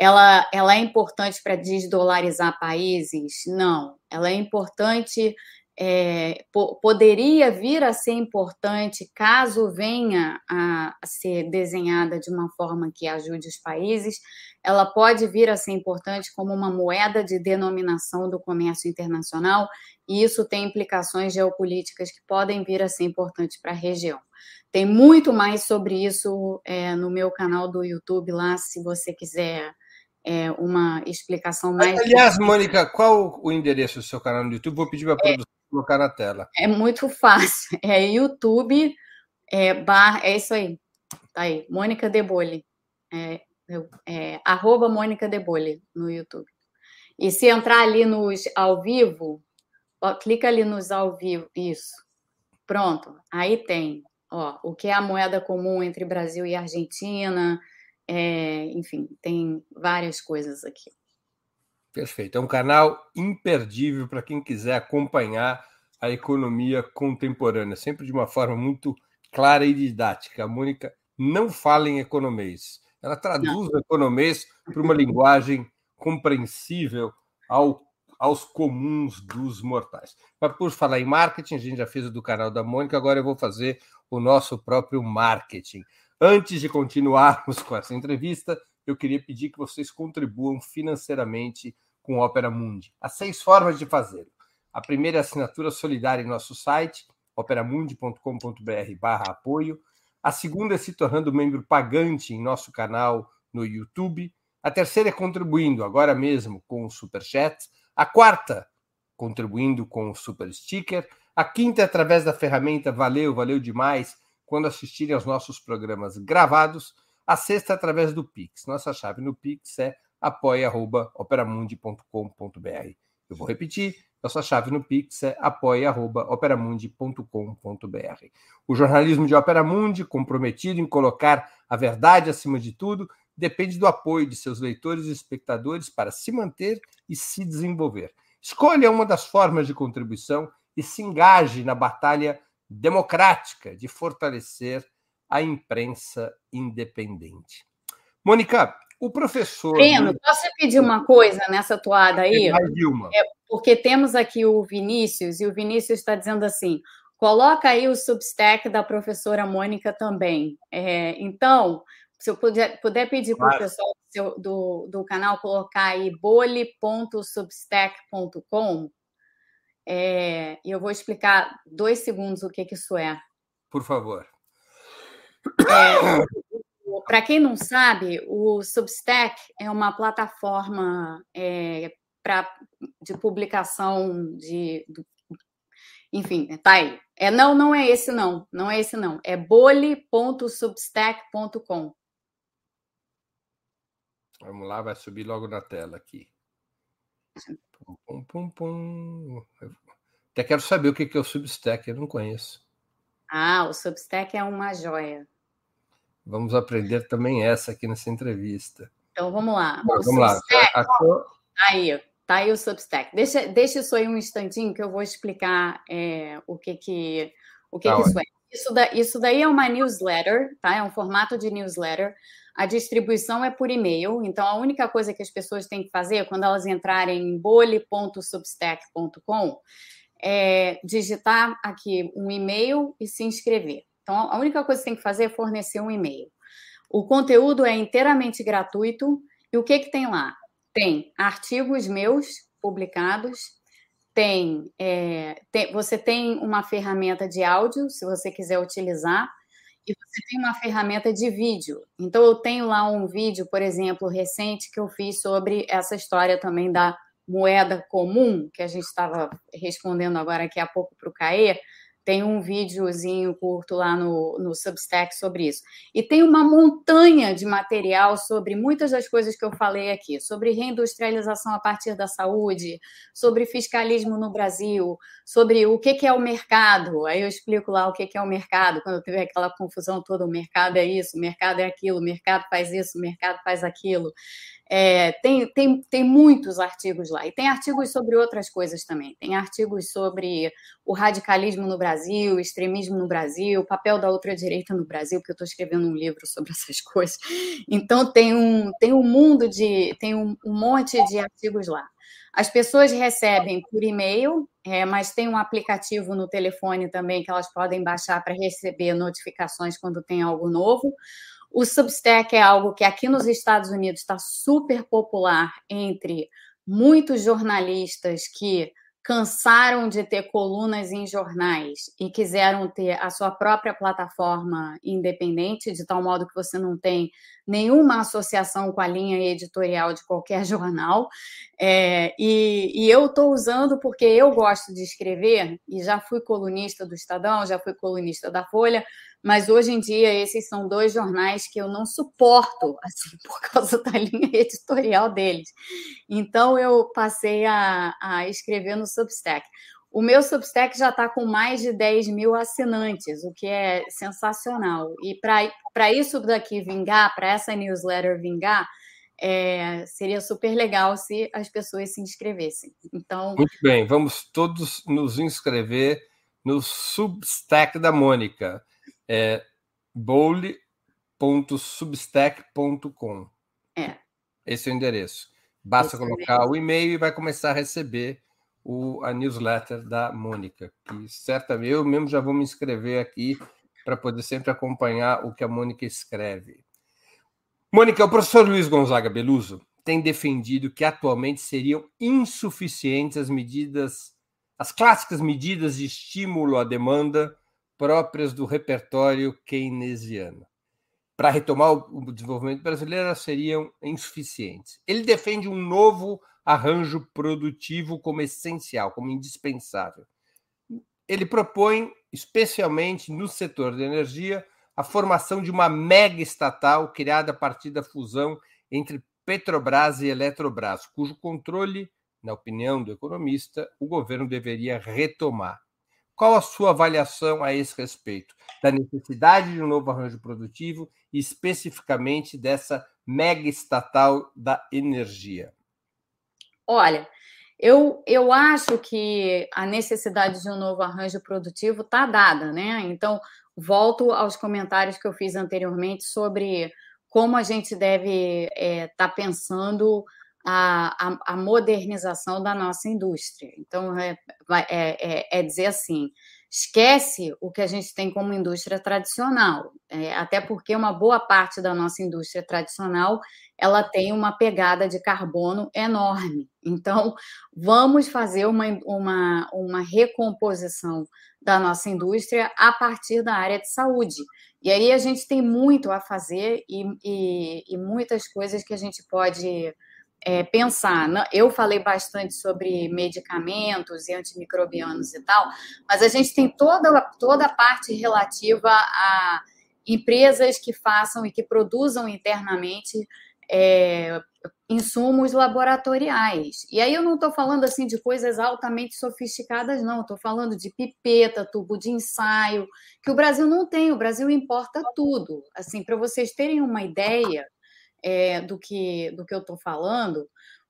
Ela, ela é importante para desdolarizar países? Não. Ela é importante é, poderia vir a ser importante caso venha a, a, ser desenhada de uma forma que ajude os países, ela pode vir a ser importante como uma moeda de denominação do comércio internacional, e isso tem implicações geopolíticas que podem vir a ser importantes para a região. Tem muito mais sobre isso é, no meu canal do YouTube lá, se você quiser é, uma explicação mais. Aliás, Mônica, qual o endereço do seu canal no YouTube? Vou pedir para a é, produção colocar na tela. É muito fácil. É YouTube, é, bar, é isso aí. Tá aí, Mônica Debole. É, é, arroba Mônica Debole no YouTube. E se entrar ali nos ao vivo, ó, clica ali nos ao vivo, isso. Pronto, aí tem ó, o que é a moeda comum entre Brasil e Argentina, é, enfim, tem várias coisas aqui. Perfeito. É um canal imperdível para quem quiser acompanhar a economia contemporânea, sempre de uma forma muito clara e didática. A Mônica não fala em economês. Ela traduz o economês para uma linguagem compreensível ao, aos comuns dos mortais. Mas por falar em marketing, a gente já fez o do canal da Mônica, agora eu vou fazer o nosso próprio marketing. Antes de continuarmos com essa entrevista, eu queria pedir que vocês contribuam financeiramente com Opera Mundi. Há seis formas de fazê-lo. A primeira é assinatura solidária em nosso site, operamundi.com.br apoio. A segunda é se tornando membro pagante em nosso canal no YouTube. A terceira é contribuindo agora mesmo com o Super Chat. A quarta, contribuindo com o Super Sticker. A quinta é através da ferramenta Valeu, valeu demais, quando assistirem aos nossos programas gravados. A sexta, através do Pix. Nossa chave no Pix é apoia.operamundi.com.br. Eu vou repetir, nossa chave no Pix é apoia.operamundi.com.br. O jornalismo de Opera Mundi, comprometido em colocar a verdade acima de tudo, depende do apoio de seus leitores e espectadores para se manter e se desenvolver. Escolha uma das formas de contribuição e se engaje na batalha democrática de fortalecer a imprensa independente. Mônica, o professor. Breno, posso pedir uma coisa nessa toada aí? É, porque temos aqui o Vinícius, e o Vinícius está dizendo assim: coloca aí o substack da professora Mônica também. É, então, se eu puder, puder pedir para o pessoal do, seu, do, do, canal colocar aí bole.substack.com, é, e eu vou explicar dois segundos o que, que isso é. Por favor. É, para quem não sabe, o Substack é uma plataforma é, pra, de publicação de, de, enfim, tá aí. É não, não é esse não, não é esse não. É bole.substack.com. Vamos lá, vai subir logo na tela aqui. Pum, pum, pum, pum. Até quero saber o que é o Substack, eu não conheço. Ah, o Substack é uma joia. Vamos aprender também essa aqui nessa entrevista. Então vamos lá. Bom, vamos lá. Achou... Aí, tá aí o Substack. Deixa, deixa isso aí um instantinho que eu vou explicar é, o que que o que, tá que isso é. Isso, da, isso daí é uma newsletter, tá? É um formato de newsletter. A distribuição é por e-mail, então a única coisa que as pessoas têm que fazer quando elas entrarem em bole.substack.com é digitar aqui um e-mail e se inscrever. Então a única coisa que tem que fazer é fornecer um e-mail. O conteúdo é inteiramente gratuito e o que que tem lá? Tem artigos meus publicados, tem, é, tem você tem uma ferramenta de áudio, se você quiser utilizar, e você tem uma ferramenta de vídeo. Então, eu tenho lá um vídeo, por exemplo, recente que eu fiz sobre essa história também da moeda comum, que a gente estava respondendo agora aqui a pouco para o CAE, tem um videozinho curto lá no, no Substack sobre isso. E tem uma montanha de material sobre muitas das coisas que eu falei aqui, sobre reindustrialização a partir da saúde, sobre fiscalismo no Brasil, sobre o que, que é o mercado. Aí eu explico lá o que, que é o mercado, quando tiver aquela confusão toda, o mercado é isso, o mercado é aquilo, o mercado faz isso, o mercado faz aquilo. É, tem, tem, tem muitos artigos lá. E tem artigos sobre outras coisas também. Tem artigos sobre o radicalismo no Brasil, o extremismo no Brasil, o papel da ultradireita no Brasil, porque eu estou escrevendo um livro sobre essas coisas. Então tem um, tem um mundo de. tem um, um monte de artigos lá. As pessoas recebem por e-mail, é, mas tem um aplicativo no telefone também que elas podem baixar para receber notificações quando tem algo novo. O Substack é algo que aqui nos Estados Unidos está super popular entre muitos jornalistas que cansaram de ter colunas em jornais e quiseram ter a sua própria plataforma independente, de tal modo que você não tem nenhuma associação com a linha editorial de qualquer jornal. É, e, e, eu estou usando porque eu gosto de escrever e já fui colunista do Estadão, já fui colunista da Folha, mas hoje em dia esses são dois jornais que eu não suporto, assim, por causa da linha editorial deles. Então eu passei a, a escrever no Substack. O meu Substack já está com mais de 10 mil assinantes, o que é sensacional. E para isso daqui vingar, para essa newsletter vingar, é, seria super legal se as pessoas se inscrevessem. Então, muito bem, vamos todos nos inscrever no Substack da Mônica é bowl.substack.com. É. Esse é o endereço. Basta Esse colocar o e-mail e vai começar a receber o, a newsletter da Mônica, que certamente eu mesmo já vou me inscrever aqui para poder sempre acompanhar o que a Mônica escreve. Mônica, o professor Luiz Gonzaga Beluso tem defendido que atualmente seriam insuficientes as medidas, as clássicas medidas de estímulo à demanda próprias do repertório keynesiano. Para retomar o desenvolvimento brasileiro, seriam insuficientes. Ele defende um novo arranjo produtivo como essencial, como indispensável. Ele propõe, especialmente no setor de energia, a formação de uma mega estatal criada a partir da fusão entre Petrobras e Eletrobras, cujo controle, na opinião do economista, o governo deveria retomar. Qual a sua avaliação a esse respeito? Da necessidade de um novo arranjo produtivo e especificamente dessa mega estatal da energia? Olha, eu, eu acho que a necessidade de um novo arranjo produtivo está dada, né? Então, volto aos comentários que eu fiz anteriormente sobre como a gente deve estar é, tá pensando a, a, a, modernização da nossa indústria. Então, é, é, é, é dizer assim: esquece o que a gente tem como indústria tradicional, é, até porque uma boa parte da nossa indústria tradicional ela tem uma pegada de carbono enorme. Então, vamos fazer uma, uma, uma recomposição da nossa indústria a partir da área de saúde. E aí a gente tem muito a fazer e, e, e muitas coisas que a gente pode é, pensar. Eu falei bastante sobre medicamentos e antimicrobianos e tal, mas a gente tem toda, toda a parte relativa a empresas que façam e que produzam internamente é, insumos laboratoriais. E aí eu não estou falando assim de coisas altamente sofisticadas, não. Estou falando de pipeta, tubo de ensaio, que o Brasil não tem. O Brasil importa tudo. Assim, para vocês terem uma ideia, é, do, que, do que eu estou falando,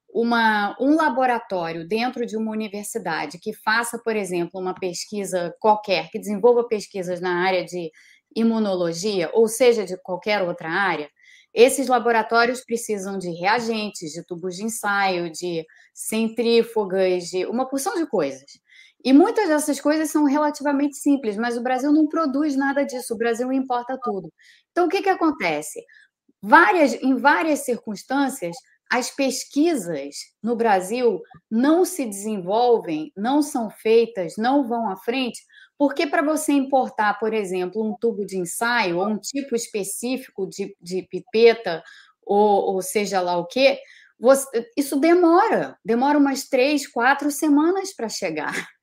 uma, um laboratório dentro de uma universidade que faça, por exemplo, uma pesquisa qualquer, que desenvolva pesquisas na área de imunologia, ou seja, de qualquer outra área, esses laboratórios precisam de reagentes, de tubos de ensaio, de centrífugas, de uma porção de coisas. E muitas dessas coisas são relativamente simples, mas o Brasil não produz nada disso, o Brasil importa tudo. Então, o que, que acontece? Várias, em várias circunstâncias, as pesquisas no Brasil não se desenvolvem, não são feitas, não vão à frente, porque para você importar, por exemplo, um tubo de ensaio ou um tipo específico de, de pipeta, ou, ou seja lá o quê, você, isso demora, demora umas três, quatro semanas para chegar.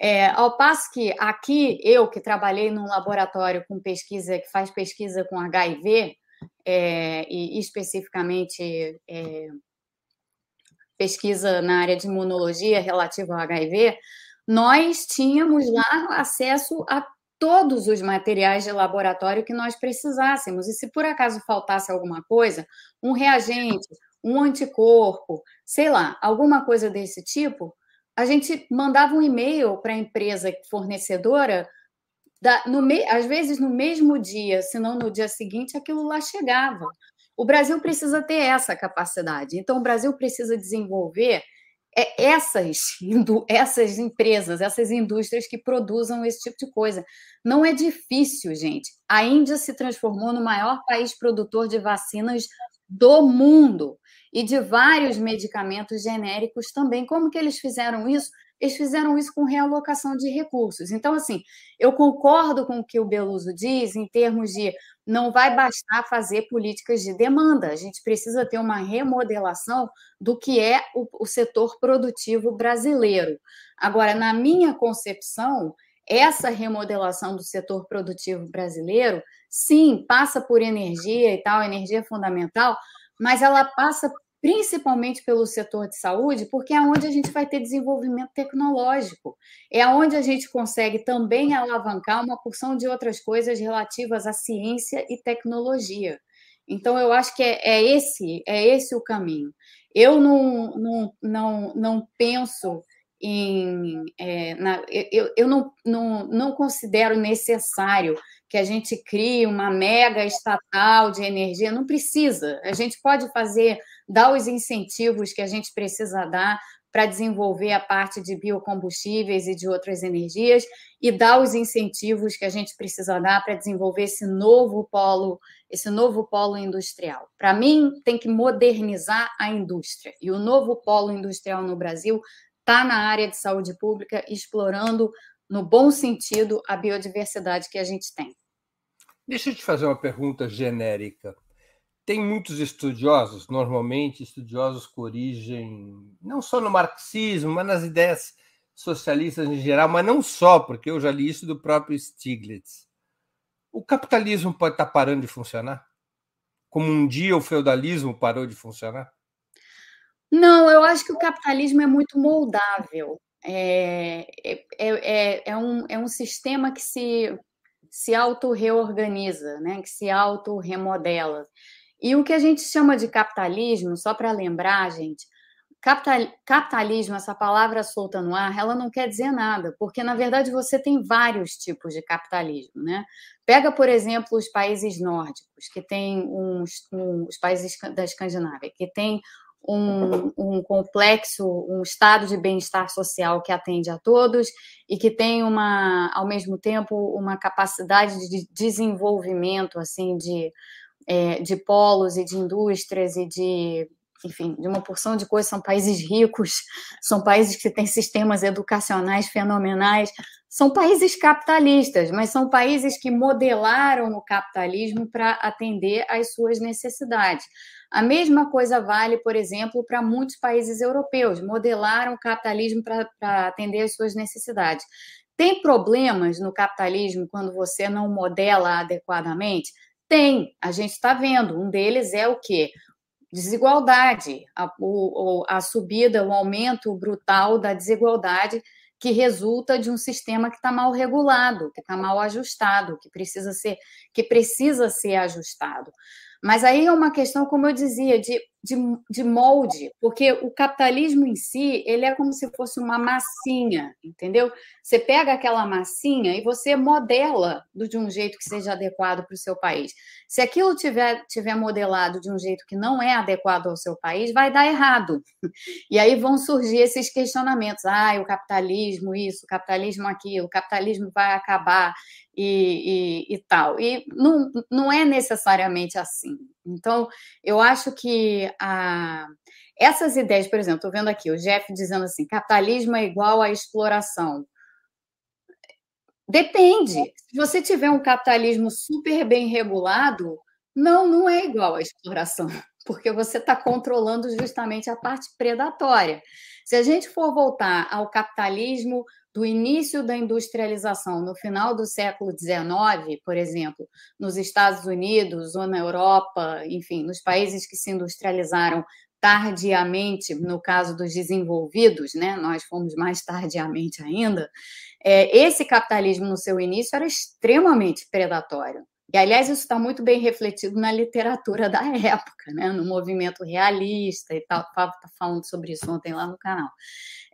É, ao passo que aqui, eu que trabalhei num laboratório com pesquisa, que faz pesquisa com HIV, é, e especificamente é, pesquisa na área de imunologia relativa ao HIV, nós tínhamos lá acesso a todos os materiais de laboratório que nós precisássemos. E se por acaso faltasse alguma coisa, um reagente, um anticorpo, sei lá, alguma coisa desse tipo, a gente mandava um e-mail para a empresa fornecedora da, no me, às vezes no mesmo dia, se não no dia seguinte, aquilo lá chegava. O Brasil precisa ter essa capacidade. Então, o Brasil precisa desenvolver é, essas, essas empresas, essas indústrias que produzam esse tipo de coisa. Não é difícil, gente. A Índia se transformou no maior país produtor de vacinas do mundo e de vários medicamentos genéricos também. Como que eles fizeram isso? Eles fizeram isso com realocação de recursos. Então, assim, eu concordo com o que o Beluso diz em termos de não vai bastar fazer políticas de demanda, a gente precisa ter uma remodelação do que é o, o setor produtivo brasileiro. Agora, na minha concepção, essa remodelação do setor produtivo brasileiro, sim, passa por energia e tal, energia fundamental, mas ela passa principalmente pelo setor de saúde, porque é onde a gente vai ter desenvolvimento tecnológico, é onde a gente consegue também alavancar uma porção de outras coisas relativas à ciência e tecnologia. Então, eu acho que é, é esse é esse o caminho. Eu não, não, não, não penso em. É, na, eu eu não, não, não considero necessário que a gente crie uma mega estatal de energia. Não precisa. A gente pode fazer, dar os incentivos que a gente precisa dar para desenvolver a parte de biocombustíveis e de outras energias e dar os incentivos que a gente precisa dar para desenvolver esse novo polo, esse novo polo industrial. Para mim, tem que modernizar a indústria. E o novo polo industrial no Brasil está na área de saúde pública, explorando no bom sentido, a biodiversidade que a gente tem. Deixa eu te fazer uma pergunta genérica. Tem muitos estudiosos, normalmente estudiosos com origem não só no marxismo, mas nas ideias socialistas em geral, mas não só, porque eu já li isso do próprio Stiglitz. O capitalismo pode estar parando de funcionar? Como um dia o feudalismo parou de funcionar? Não, eu acho que o capitalismo é muito moldável. É, é, é, é, um, é um sistema que se, se auto-reorganiza, né? que se auto-remodela. E o que a gente chama de capitalismo, só para lembrar, gente, capital, capitalismo, essa palavra solta no ar, ela não quer dizer nada, porque na verdade você tem vários tipos de capitalismo, né? Pega, por exemplo, os países nórdicos, que tem uns, um, os países da Escandinávia, que tem um, um, complexo, um estado de bem-estar social que atende a todos e que tem uma, ao mesmo tempo, uma capacidade de desenvolvimento assim de, é, de polos e de indústrias e de enfim, de uma porção de coisas, são países ricos, são países que têm sistemas educacionais fenomenais, são países capitalistas, mas são países que modelaram o capitalismo para atender às suas necessidades. A mesma coisa vale, por exemplo, para muitos países europeus, modelaram o capitalismo para atender às suas necessidades. Tem problemas no capitalismo quando você não modela adequadamente? Tem, a gente está vendo. Um deles é o quê? desigualdade, a, o, a subida, o aumento brutal da desigualdade que resulta de um sistema que está mal regulado, que está mal ajustado, que precisa ser, que precisa ser ajustado. Mas aí é uma questão, como eu dizia, de de, de molde, porque o capitalismo em si, ele é como se fosse uma massinha, entendeu? Você pega aquela massinha e você modela de um jeito que seja adequado para o seu país. Se aquilo tiver, tiver modelado de um jeito que não é adequado ao seu país, vai dar errado. E aí vão surgir esses questionamentos. Ah, o capitalismo isso, o capitalismo aquilo, o capitalismo vai acabar e, e, e tal. E não, não é necessariamente assim. Então, eu acho que a, essas ideias, por exemplo, estou vendo aqui o Jeff dizendo assim: capitalismo é igual à exploração. Depende. Se você tiver um capitalismo super bem regulado, não, não é igual à exploração, porque você está controlando justamente a parte predatória. Se a gente for voltar ao capitalismo do início da industrialização no final do século XIX, por exemplo, nos Estados Unidos ou na Europa, enfim, nos países que se industrializaram tardiamente, no caso dos desenvolvidos, né? Nós fomos mais tardiamente ainda. É, esse capitalismo no seu início era extremamente predatório. E, aliás, isso está muito bem refletido na literatura da época, né? no movimento realista e tal. Estava falando sobre isso ontem lá no canal.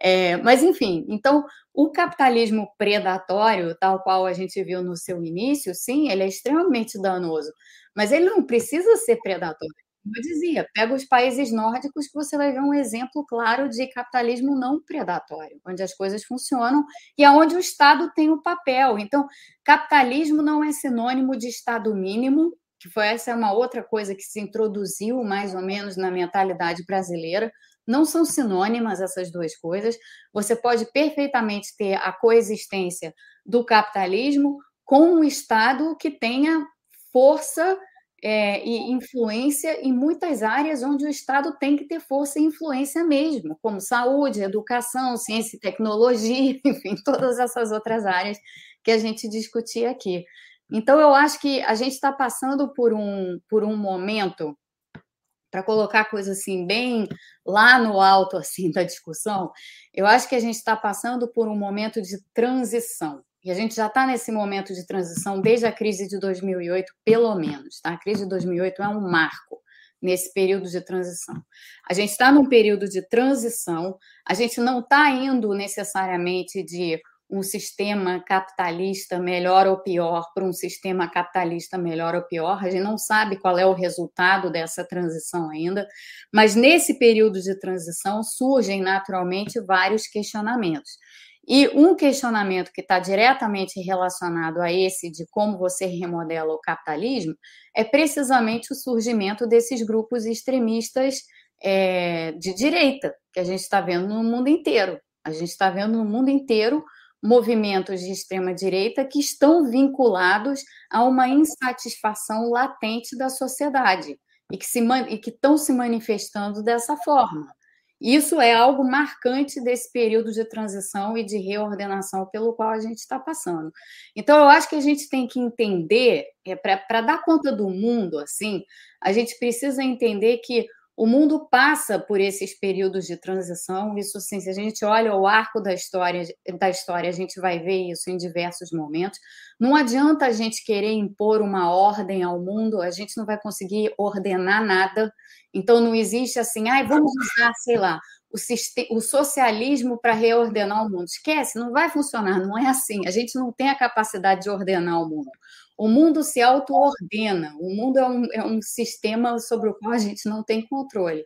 É, mas, enfim, então, o capitalismo predatório, tal qual a gente viu no seu início, sim, ele é extremamente danoso, mas ele não precisa ser predatório. Eu dizia, pega os países nórdicos que você vai ver um exemplo claro de capitalismo não predatório, onde as coisas funcionam e aonde o Estado tem o um papel. Então, capitalismo não é sinônimo de Estado mínimo, que foi essa é uma outra coisa que se introduziu mais ou menos na mentalidade brasileira. Não são sinônimas essas duas coisas. Você pode perfeitamente ter a coexistência do capitalismo com um Estado que tenha força é, e influência em muitas áreas onde o Estado tem que ter força e influência mesmo, como saúde, educação, ciência e tecnologia, enfim, todas essas outras áreas que a gente discutia aqui. Então, eu acho que a gente está passando por um, por um momento, para colocar coisa assim, bem lá no alto assim da discussão, eu acho que a gente está passando por um momento de transição. E a gente já está nesse momento de transição desde a crise de 2008, pelo menos. Tá? A crise de 2008 é um marco nesse período de transição. A gente está num período de transição, a gente não está indo necessariamente de um sistema capitalista melhor ou pior para um sistema capitalista melhor ou pior. A gente não sabe qual é o resultado dessa transição ainda, mas nesse período de transição surgem naturalmente vários questionamentos. E um questionamento que está diretamente relacionado a esse de como você remodela o capitalismo é precisamente o surgimento desses grupos extremistas é, de direita, que a gente está vendo no mundo inteiro. A gente está vendo no mundo inteiro movimentos de extrema-direita que estão vinculados a uma insatisfação latente da sociedade e que, se, estão se manifestando dessa forma. Isso é algo marcante desse período de transição e de reordenação pelo qual a gente está passando. Então, eu acho que a gente tem que entender, é, para dar conta do mundo, assim, a gente precisa entender que O mundo passa por esses períodos de transição, isso sim, se a gente olha o arco da história, da história, a gente vai ver isso em diversos momentos. Não adianta a gente querer impor uma ordem ao mundo, a gente não vai conseguir ordenar nada. Então não existe assim, ah, vamos usar, sei lá, o, sistema, o socialismo para reordenar o mundo. Esquece, não vai funcionar, não é assim. A gente não tem a capacidade de ordenar o mundo. O mundo se auto-ordena, o mundo é um, é um, sistema sobre o qual a gente não tem controle.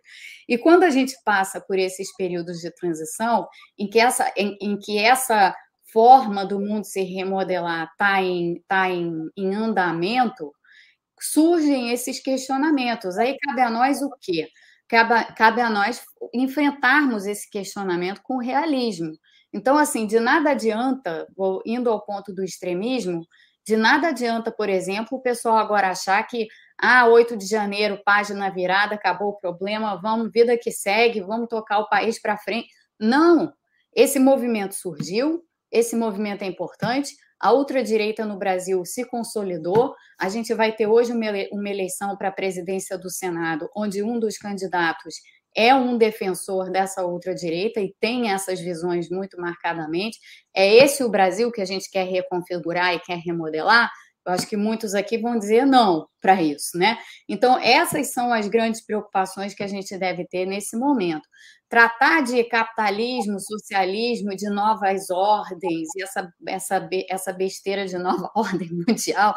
E quando a gente passa por esses períodos de transição, em que essa, em, em que essa forma do mundo se remodelar está em, tá em, em andamento, surgem esses questionamentos. Aí cabe a nós o quê? Cabe, cabe a nós enfrentarmos esse questionamento com realismo. Então, assim, de nada adianta, indo ao ponto do extremismo, de nada adianta, por exemplo, o pessoal agora achar que ah, 8 de janeiro, página virada, acabou o problema, vamos, vida que segue, vamos tocar o país para frente. Não! Esse movimento surgiu, esse movimento é importante, a ultradireita no Brasil se consolidou. A gente vai ter hoje uma eleição para a presidência do Senado, onde um dos candidatos é um defensor dessa ultradireita e tem essas visões muito marcadamente. É esse o Brasil que a gente quer reconfigurar e quer remodelar? Eu acho que muitos aqui vão dizer não para isso, né? Então, essas são as grandes preocupações que a gente deve ter nesse momento. Tratar de capitalismo, socialismo, de novas ordens, essa, essa, essa besteira de nova ordem mundial,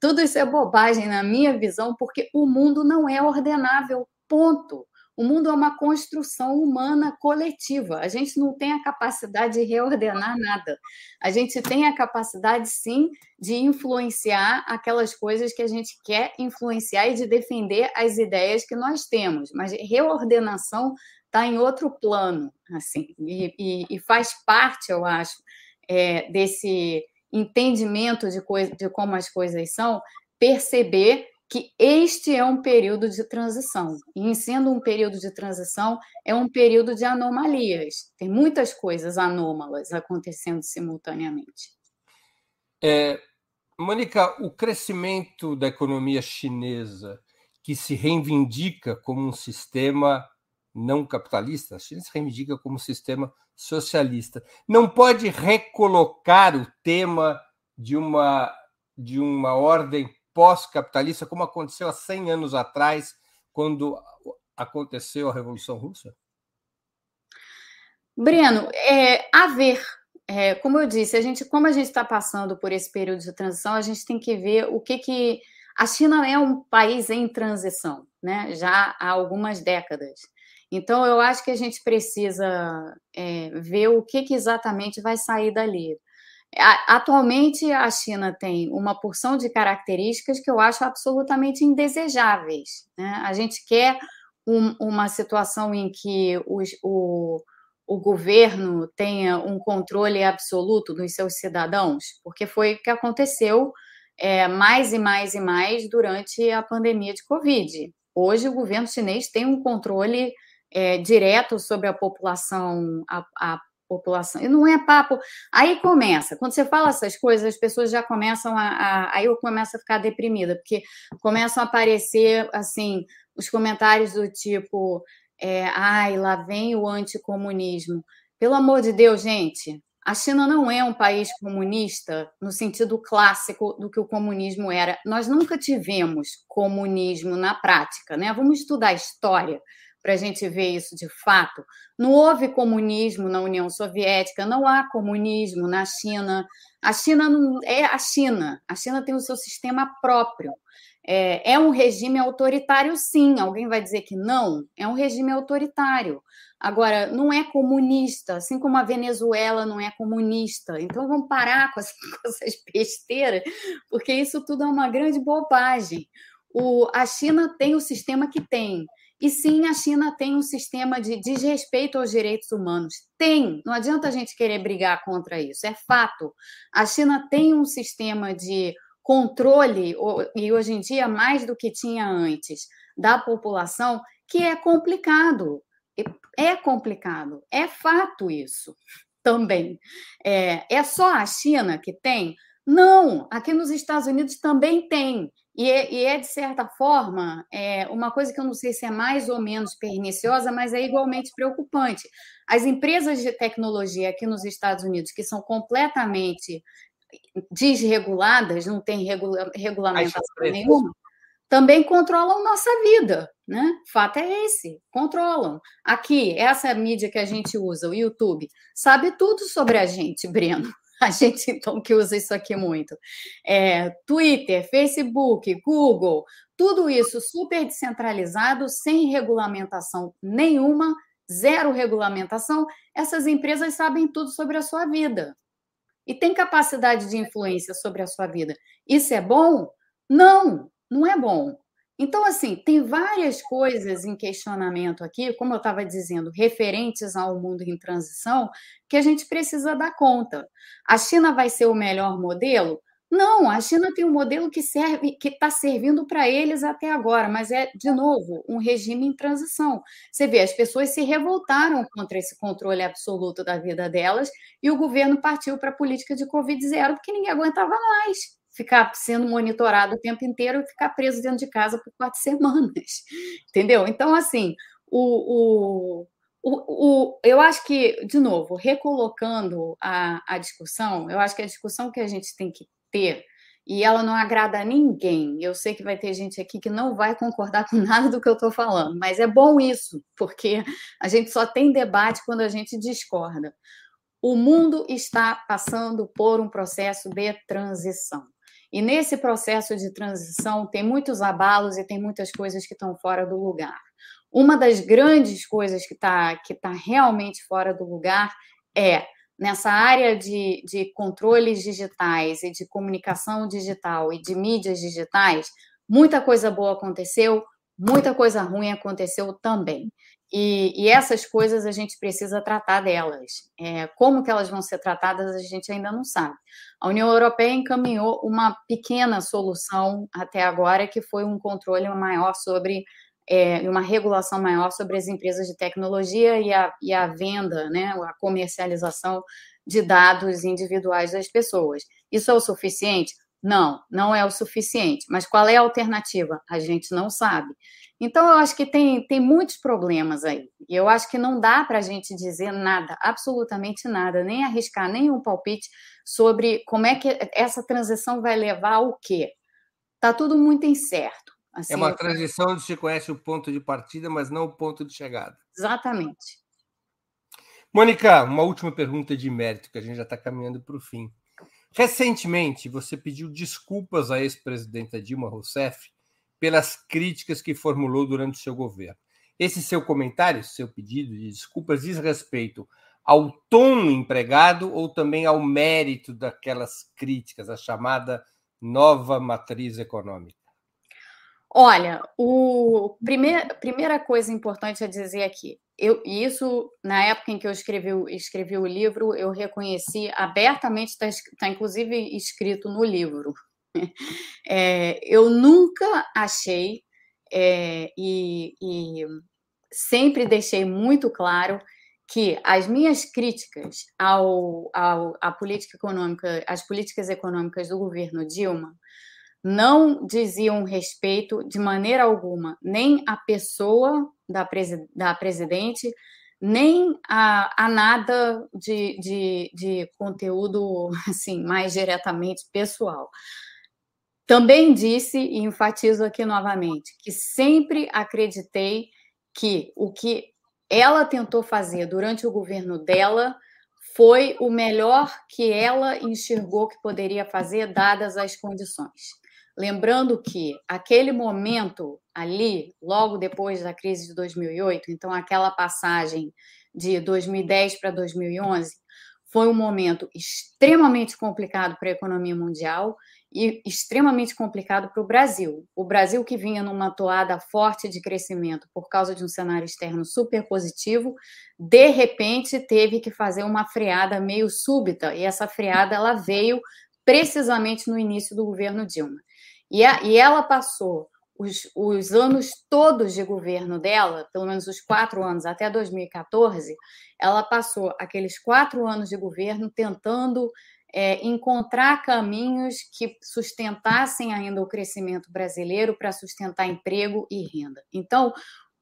tudo isso é bobagem na minha visão, porque o mundo não é ordenável, ponto. O mundo é uma construção humana coletiva. A gente não tem a capacidade de reordenar nada. A gente tem a capacidade, sim, de influenciar aquelas coisas que a gente quer influenciar e de defender as ideias que nós temos. Mas reordenação está em outro plano, assim, e, e, e, faz parte, eu acho, é, desse entendimento de, coisa, de como as coisas são, perceber que este é um período de transição. E, sendo um período de transição, é um período de anomalias. Tem muitas coisas anômalas acontecendo simultaneamente. É, Mônica, o crescimento da economia chinesa, que se reivindica como um sistema não capitalista, a China se reivindica como um sistema socialista, não pode recolocar o tema de uma, de uma ordem pós-capitalista, como aconteceu há 100 anos atrás, quando aconteceu a Revolução Russa? Breno, é, a ver, é, como eu disse, a gente, como a gente está passando por esse período de transição, a gente tem que ver o que que a China é um país em transição, né? Já há algumas décadas. Então, eu acho que a gente precisa é, ver o que, que exatamente vai sair dali. Atualmente, a China tem uma porção de características que eu acho absolutamente indesejáveis. Né? A gente quer um, uma situação em que os, o, o governo tenha um controle absoluto dos seus cidadãos, porque foi o que aconteceu é, mais e mais e mais durante a pandemia de Covid. Hoje, o governo chinês tem um controle é, direto sobre a população, a, a população. E não é papo. Aí começa, quando você fala essas coisas, as pessoas já começam a, a. Aí eu começo a ficar deprimida, porque começam a aparecer, assim, os comentários do tipo: é, ai, lá vem o anticomunismo. Pelo amor de Deus, gente, a China não é um país comunista no sentido clássico do que o comunismo era. Nós nunca tivemos comunismo na prática, né? Vamos estudar história para a gente ver isso de fato. Não houve comunismo na União Soviética, não há comunismo na China. A China não é a China. A China tem o seu sistema próprio. É, é um regime autoritário, sim. Alguém vai dizer que não? É um regime autoritário. Agora, não é comunista, assim como a Venezuela não é comunista. Então, vamos parar com, essas besteiras, porque isso tudo é uma grande bobagem. O, a China tem o sistema que tem. E sim, a China tem um sistema de desrespeito aos direitos humanos. Tem, não adianta a gente querer brigar contra isso, é fato. A China tem um sistema de controle, e hoje em dia mais do que tinha antes, da população, que é complicado. É complicado, é fato isso também. É, é só a China que tem Não, aqui nos Estados Unidos também tem. E é, e é, de certa forma, é, uma coisa que eu não sei se é mais ou menos perniciosa, mas é igualmente preocupante. As empresas de tecnologia aqui nos Estados Unidos, que são completamente desreguladas, não tem regula regulamentação nenhuma, também controlam nossa vida, né? Fato é esse, controlam. Aqui, essa mídia que a gente usa, o YouTube, sabe tudo sobre a gente, Breno. A gente, então, que usa isso aqui muito. É, Twitter, Facebook, Google, tudo isso super descentralizado, sem regulamentação nenhuma, zero regulamentação. Essas empresas sabem tudo sobre a sua vida e têm capacidade de influência sobre a sua vida. Isso é bom? Não, não é bom. Então, assim, tem várias coisas em questionamento aqui, como eu estava dizendo, referentes ao mundo em transição, que a gente precisa dar conta. A China vai ser o melhor modelo? Não, a China tem um modelo que serve, que está servindo para eles até agora, mas é, de novo, um regime em transição. Você vê, as pessoas se revoltaram contra esse controle absoluto da vida delas e o governo partiu para a política de Covid zero, porque ninguém aguentava mais ficar sendo monitorado o tempo inteiro e ficar preso dentro de casa por quatro semanas, entendeu? Então, assim, o, o, o, o, eu acho que, de novo, recolocando a, a discussão, eu acho que a discussão que a gente tem que ter, e ela não agrada a ninguém, eu sei que vai ter gente aqui que não vai concordar com nada do que eu estou falando, mas é bom isso, porque a gente só tem debate quando a gente discorda. O mundo está passando por um processo de transição. E nesse processo de transição tem muitos abalos e tem muitas coisas que estão fora do lugar. Uma das grandes coisas que está que tá realmente fora do lugar é nessa área de, de controles digitais e de comunicação digital e de mídias digitais, muita coisa boa aconteceu, muita coisa ruim aconteceu também. E, e, essas coisas a gente precisa tratar delas. É, como que elas vão ser tratadas, a gente ainda não sabe. A União Europeia encaminhou uma pequena solução até agora, que foi um controle maior sobre, é, uma regulação maior sobre as empresas de tecnologia e a, e a venda, né, a comercialização de dados individuais das pessoas. Isso é o suficiente? Não, não é o suficiente. Mas qual é a alternativa? A gente não sabe. Então, eu acho que tem, tem muitos problemas aí. E eu acho que não dá para a gente dizer nada, absolutamente nada, nem arriscar nenhum palpite sobre como é que essa transição vai levar ao quê. Está tudo muito incerto. Assim, é uma transição onde se conhece o ponto de partida, mas não o ponto de chegada. Exatamente. Mônica, uma última pergunta de mérito, que a gente já está caminhando para o fim. Recentemente, você pediu desculpas à ex-presidenta Dilma Rousseff pelas críticas que formulou durante o seu governo. Esse seu comentário, seu pedido de desculpas, diz respeito ao tom empregado ou também ao mérito daquelas críticas, a chamada nova matriz econômica? Olha, o primeir, primeira coisa importante a dizer aqui, eu, isso na época em que eu escrevi, escrevi o livro, eu reconheci abertamente, está tá inclusive escrito no livro, É, eu nunca achei é, e, e sempre deixei muito claro que as minhas críticas ao, ao, à política econômica, às políticas econômicas do governo Dilma, não diziam respeito de maneira alguma nem à pessoa da, presi da presidente, nem a, a nada de, de, de conteúdo assim mais diretamente pessoal. Também disse, e enfatizo aqui novamente, que sempre acreditei que o que ela tentou fazer durante o governo dela foi o melhor que ela enxergou que poderia fazer, dadas as condições. Lembrando que aquele momento ali, logo depois da crise de 2008, então aquela passagem de 2010 para 2011, foi um momento extremamente complicado para a economia mundial e extremamente complicado para o Brasil. O Brasil que vinha numa toada forte de crescimento por causa de um cenário externo super positivo, de repente teve que fazer uma freada meio súbita, e essa freada ela veio precisamente no início do governo Dilma. E, a, e ela passou os, os anos todos de governo dela, pelo menos os quatro anos até 2014, ela passou aqueles quatro anos de governo tentando é, encontrar caminhos que sustentassem ainda o crescimento brasileiro para sustentar emprego e renda. Então,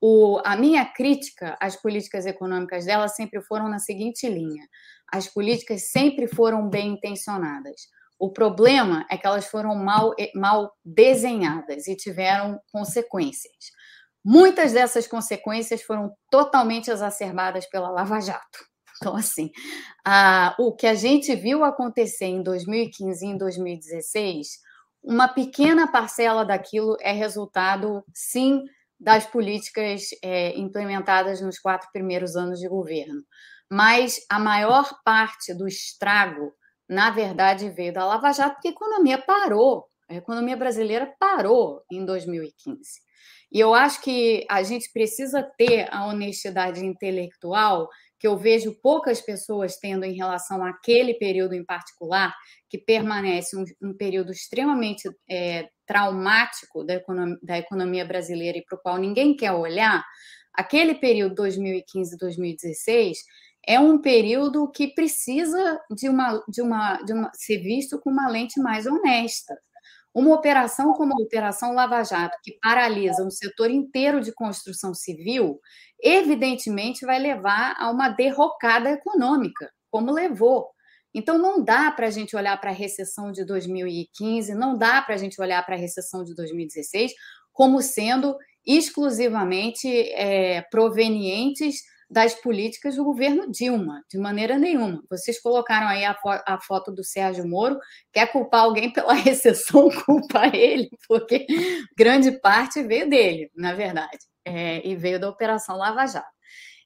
o, a minha crítica às políticas econômicas dela sempre foram na seguinte linha: as políticas sempre foram bem intencionadas. O problema é que elas foram mal, mal desenhadas e tiveram consequências. Muitas dessas consequências foram totalmente exacerbadas pela Lava Jato. Então, assim, a, o que a gente viu acontecer em 2015 e em 2016, uma pequena parcela daquilo é resultado, sim, das políticas é, implementadas nos quatro primeiros anos de governo. Mas a maior parte do estrago, na verdade, veio da Lava Jato, porque a economia parou. A economia brasileira parou em 2015. E eu acho que a gente precisa ter a honestidade intelectual que eu vejo poucas pessoas tendo em relação àquele período em particular, que permanece um, um período extremamente é, traumático da da economia brasileira e para o qual ninguém quer olhar, aquele período 2015-2016 é um período que precisa de uma, de uma, de uma ser visto com uma lente mais honesta. Uma operação como a Operação Lava Jato, que paralisa um setor inteiro de construção civil, evidentemente vai levar a uma derrocada econômica, como levou. Então, não dá para a gente olhar para a recessão de 2015, não dá para a gente olhar para a recessão de 2016 como sendo exclusivamente é, provenientes das políticas do governo Dilma, de maneira nenhuma. Vocês colocaram aí a, fo a, foto do Sérgio Moro, quer culpar alguém pela recessão, culpa ele, porque grande parte veio dele, na verdade, é, e veio da Operação Lava Jato.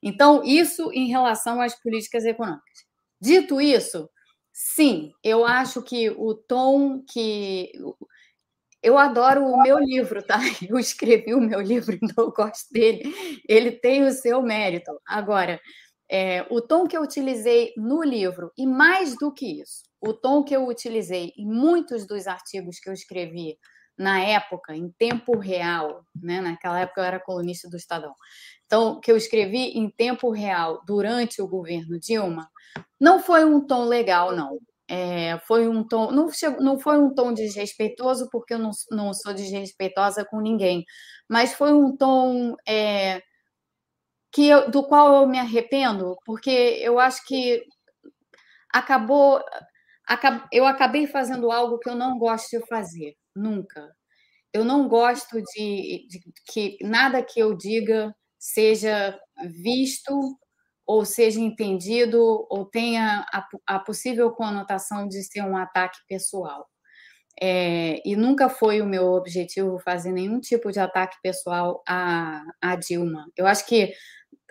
Então, isso em relação às políticas econômicas. Dito isso, sim, eu acho que o tom que eu adoro o meu livro, tá? Eu escrevi o meu livro, então eu gosto dele. Ele tem o seu mérito. Agora, é, o tom que eu utilizei no livro, e mais do que isso, o tom que eu utilizei em muitos dos artigos que eu escrevi na época, em tempo real, né? naquela época eu era colunista do Estadão, então, que eu escrevi em tempo real durante o governo Dilma, não foi um tom legal, não. É, foi um tom, não, chegou, não foi um tom desrespeitoso, porque eu não, não sou desrespeitosa com ninguém, mas foi um tom é, que eu, do qual eu me arrependo, porque eu acho que acabou, acab, eu acabei fazendo algo que eu não gosto de fazer, nunca. Eu não gosto de, de que nada que eu diga seja visto ou seja entendido ou tenha a, a possível conotação de ser um ataque pessoal. É, e nunca foi o meu objetivo fazer nenhum tipo de ataque pessoal a, Dilma. Eu acho que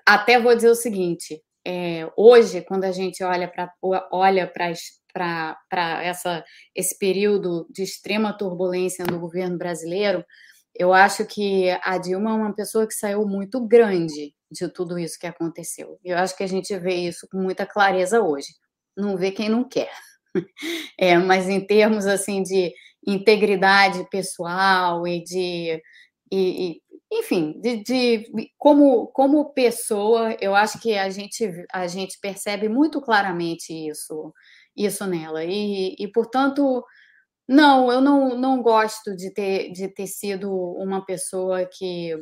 até vou dizer o seguinte: é, hoje, quando a gente olha para olha para essa esse período de extrema turbulência no governo brasileiro, eu acho que a Dilma é uma pessoa que saiu muito grande de tudo isso que aconteceu. Eu acho que a gente vê isso com muita clareza hoje. Não vê quem não quer. É, mas em termos assim de integridade pessoal e de e, e, enfim, de, de, como, como pessoa, eu acho que a gente, a gente percebe muito claramente isso, isso nela. E, e portanto, não, eu não, não gosto de ter, de ter sido uma pessoa que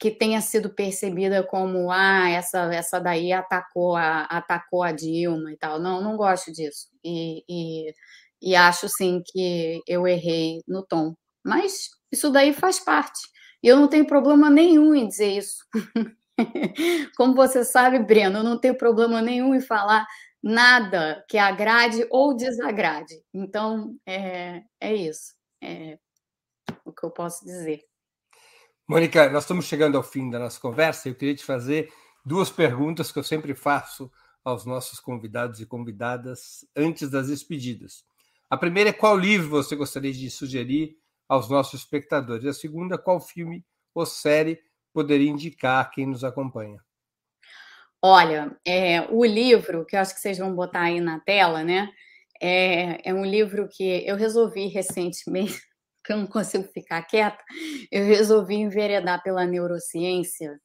que tenha sido percebida como ah essa essa daí atacou a atacou a Dilma e tal. Não não gosto disso. E, e, e acho sim que eu errei no tom. Mas isso daí faz parte. E eu não tenho problema nenhum em dizer isso. Como você sabe Breno eu não tenho problema nenhum em falar nada que agrade ou desagrade então é, é isso é o que eu posso dizer Mônica, nós estamos chegando ao fim da nossa conversa eu queria te fazer duas perguntas que eu sempre faço aos nossos convidados e convidadas antes das despedidas. A primeira é qual livro você gostaria de sugerir aos nossos espectadores? A segunda, qual filme ou série poderia indicar a quem nos acompanha? Olha, é, o livro, que eu acho que vocês vão botar aí na tela, né? É, é um livro que eu resolvi recentemente que eu não consigo ficar quieta, eu resolvi enveredar pela neurociência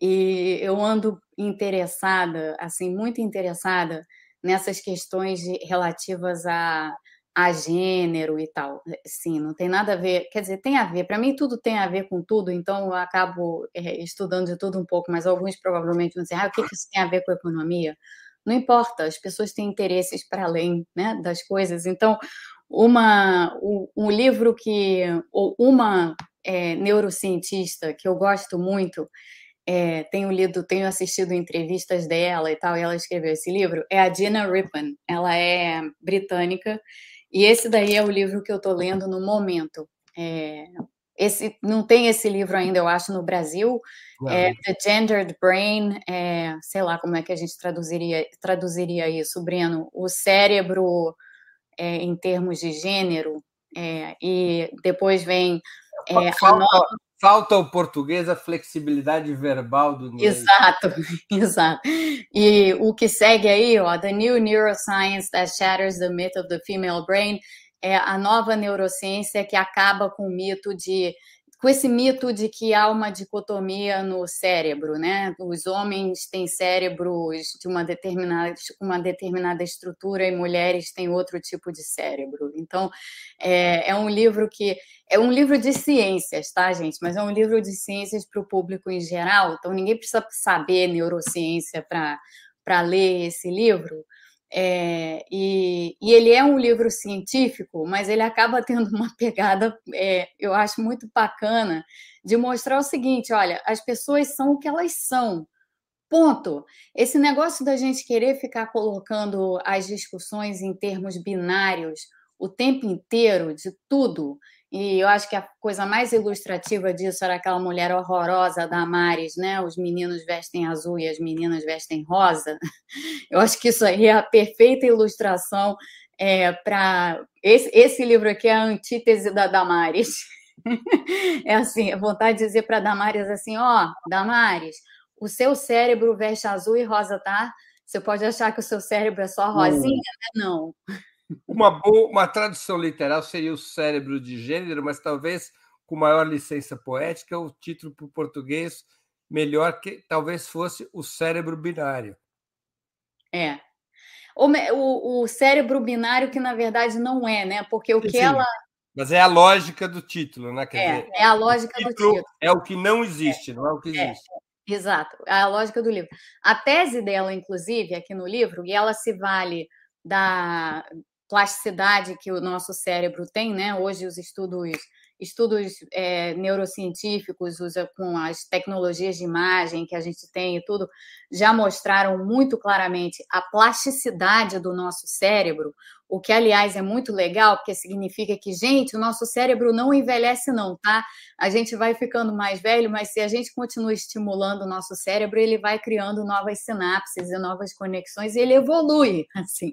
e eu ando interessada, assim, muito interessada nessas questões de, relativas a, a gênero e tal. Sim, não tem nada a ver. Quer dizer, tem a ver. Para mim, tudo tem a ver com tudo, então eu acabo é, estudando de tudo um pouco, mas alguns provavelmente vão dizer: ah, o que, isso tem a ver com economia? Não importa, as pessoas têm interesses para além né, das coisas. Então, uma, um, um livro que. ou uma é, neurocientista que eu gosto muito, é, tenho lido, tenho assistido entrevistas dela e tal, e ela escreveu esse livro, é a Gina Rippon. Ela é britânica, e esse daí é o livro que eu estou lendo no momento. É, esse não tem esse livro ainda, eu acho, no Brasil. É The Gendered Brain, é, sei lá como é que a gente traduziria, traduziria isso, Breno. O cérebro é, em termos de gênero, é, e depois vem é, falta, falta o português a flexibilidade verbal do inglês. Exato, exato. E o que segue aí, ó, The New Neuroscience That Shatters the Myth of the Female Brain, é a nova neurociência que acaba com o mito de com esse mito de que há uma dicotomia no cérebro, né? Os homens têm cérebros de uma determinada, uma determinada estrutura e mulheres têm outro tipo de cérebro. Então, é, é um livro que é um livro de ciências, tá, gente? Mas é um livro de ciências para o público em geral. Então, ninguém precisa saber neurociência para ler esse livro. É, e, e, ele é um livro científico, mas ele acaba tendo uma pegada, é, eu acho muito bacana, de mostrar o seguinte: olha, as pessoas são o que elas são. Ponto. Esse negócio da gente querer ficar colocando as discussões em termos binários o tempo inteiro de tudo e eu acho que a coisa mais ilustrativa disso era aquela mulher horrorosa da Maris, né? Os meninos vestem azul e as meninas vestem rosa. Eu acho que isso aí é a perfeita ilustração é, para. Esse, esse livro aqui é a antítese da Damares. É assim, vontade de dizer para Damares assim: ó, oh, Damares, o seu cérebro veste azul e rosa, tá? Você pode achar que o seu cérebro é só rosinha, né? Não. Uma, boa, uma tradução literal seria o cérebro de gênero, mas talvez com maior licença poética, o título para o português melhor que talvez fosse o cérebro binário. É. O, o, o cérebro binário que na verdade não é, né? Porque o que Sim, ela. Mas é a lógica do título, né? Quer é, dizer, é a lógica do título. É o que não existe, é, não é o que é, existe. É, exato, é a lógica do livro. A tese dela, inclusive, aqui no livro, e ela se vale da, plasticidade que o nosso cérebro tem, né? Hoje os estudos estudos é, neurocientíficos usa com as tecnologias de imagem que a gente tem e tudo já mostraram muito claramente a plasticidade do nosso cérebro, o que aliás é muito legal, porque significa que gente, o nosso cérebro não envelhece não, tá? A gente vai ficando mais velho, mas se a gente continua estimulando o nosso cérebro, ele vai criando novas sinapses e novas conexões e ele evolui, assim.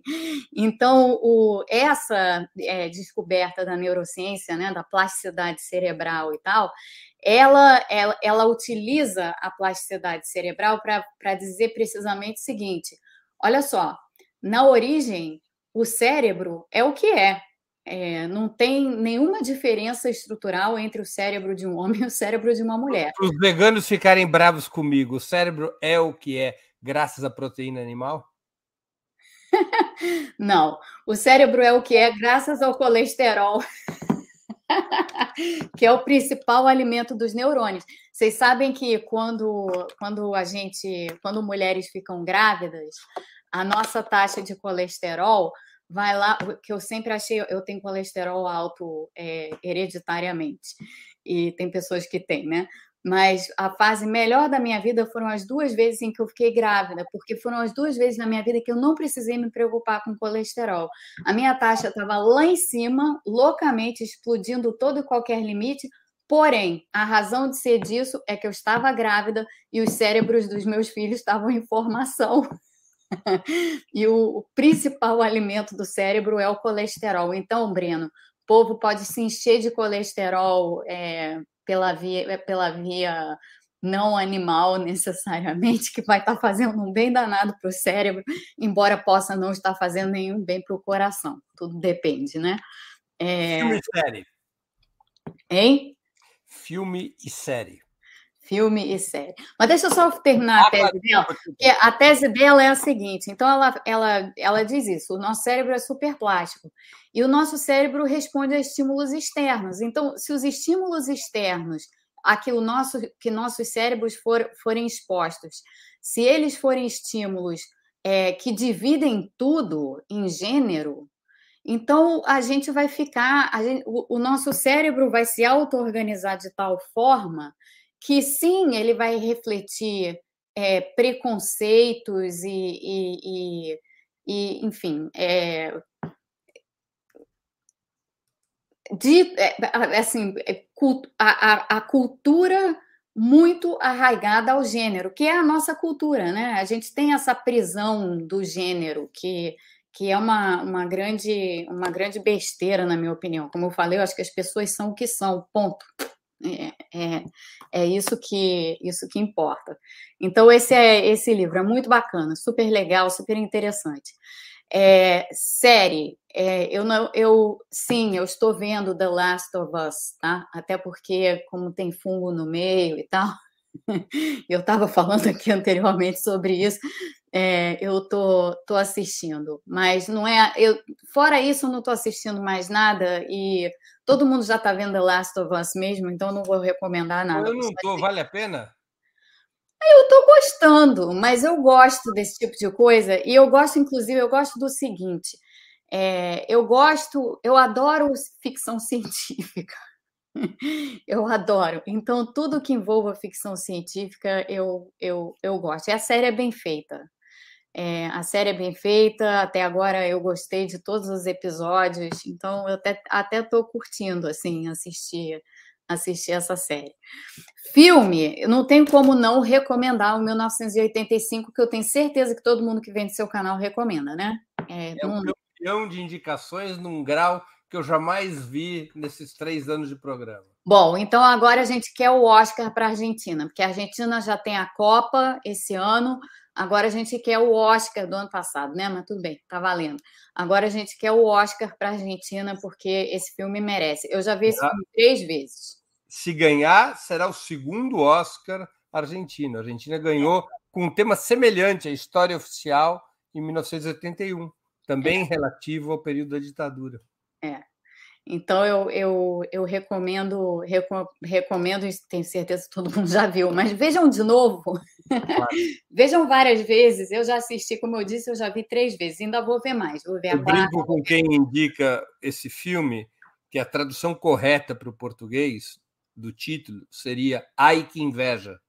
Então, o, essa é, descoberta da neurociência, né, da plasticidade cerebral e tal, ela, ela, ela utiliza a plasticidade cerebral para dizer precisamente o seguinte: olha só, na origem, o cérebro é o que é. é. não tem nenhuma diferença estrutural entre o cérebro de um homem e o cérebro de uma mulher. Para os veganos ficarem bravos comigo, o cérebro é o que é graças à proteína animal? Não, o cérebro é o que é graças ao colesterol. que é o principal alimento dos neurônios. Vocês sabem que quando, quando a gente, quando mulheres ficam grávidas, a nossa taxa de colesterol vai lá, que eu sempre achei, eu tenho colesterol alto é, hereditariamente, e tem pessoas que têm, né? Mas a fase melhor da minha vida foram as duas vezes em que eu fiquei grávida, porque foram as duas vezes na minha vida que eu não precisei me preocupar com colesterol. A minha taxa estava lá em cima, loucamente explodindo todo e qualquer limite. Porém, a razão de ser disso é que eu estava grávida e os cérebros dos meus filhos estavam em formação. e o, principal alimento do cérebro é o colesterol. Então, Breno, o povo pode se encher de colesterol é, pela via, pela via não animal necessariamente, que vai estar tá fazendo um bem danado para o cérebro, embora possa não estar fazendo nenhum bem para o coração. Tudo depende, né? É... Filme e série. Hein? Filme e série. Filme e série. Mas deixa eu só terminar a tese dela, porque a tese dela é a seguinte: então ela, ela, ela diz isso: o nosso cérebro é super plástico e o nosso cérebro responde a estímulos externos. Então, se os estímulos externos a que, o nosso, que nossos cérebros for, forem expostos, se eles forem estímulos é, que dividem tudo em gênero, então a gente vai ficar, gente, o, o nosso cérebro vai se auto-organizar de tal forma que sim, ele vai refletir é, preconceitos e, e, e, e enfim, é, de, é, assim, a, a, a, cultura muito arraigada ao gênero, que é a nossa cultura, né? A gente tem essa prisão do gênero, que, que é uma, uma, grande, uma grande besteira, na minha opinião. Como eu falei, eu acho que as pessoas são o que são, ponto. É, é, é, isso que isso que importa. Então esse é esse livro é muito bacana, super legal, super interessante. É, série, é, eu não, eu sim, eu estou vendo The Last of Us, tá? Até porque como tem fungo no meio e tal, eu estava falando aqui anteriormente sobre isso. É, eu tô, tô assistindo, mas não é. Eu, fora isso, eu não estou assistindo mais nada e todo mundo já está vendo The Last of Us mesmo, então não vou recomendar nada. Eu não tô, vale a pena? Eu estou gostando, mas eu gosto desse tipo de coisa e eu gosto, inclusive, eu gosto do seguinte. É, eu gosto, eu adoro ficção científica. Eu adoro. Então, tudo que envolva ficção científica, eu, eu, eu gosto. E a série é bem feita. É, a série é bem feita, até agora eu gostei de todos os episódios, então eu até, até tô curtindo, assim, assistir, assistir essa série. Filme, eu não tenho como não recomendar o 1985, que eu tenho certeza que todo mundo que vem do seu canal recomenda, né? É, é um campeão de indicações num grau que eu jamais vi nesses três anos de programa. Bom, então agora a gente quer o Oscar para a Argentina, porque a Argentina já tem a Copa esse ano, Agora a gente quer o Oscar do ano passado, né? Mas tudo bem, tá valendo. Agora a gente quer o Oscar para a Argentina, porque esse filme merece. Eu já vi esse filme três vezes. Se ganhar, será o segundo Oscar argentino. A Argentina ganhou com um tema semelhante à história oficial em 1981, também é. relativo ao período da ditadura. É. Então eu, eu, eu recomendo, recomendo, tenho certeza que todo mundo já viu, mas vejam de novo. Claro. vejam várias vezes. Eu já assisti, como eu disse, eu já vi três vezes, ainda vou ver mais. Vou ver eu brinco com quem indica esse filme, que a tradução correta para o português do título seria Ai que inveja.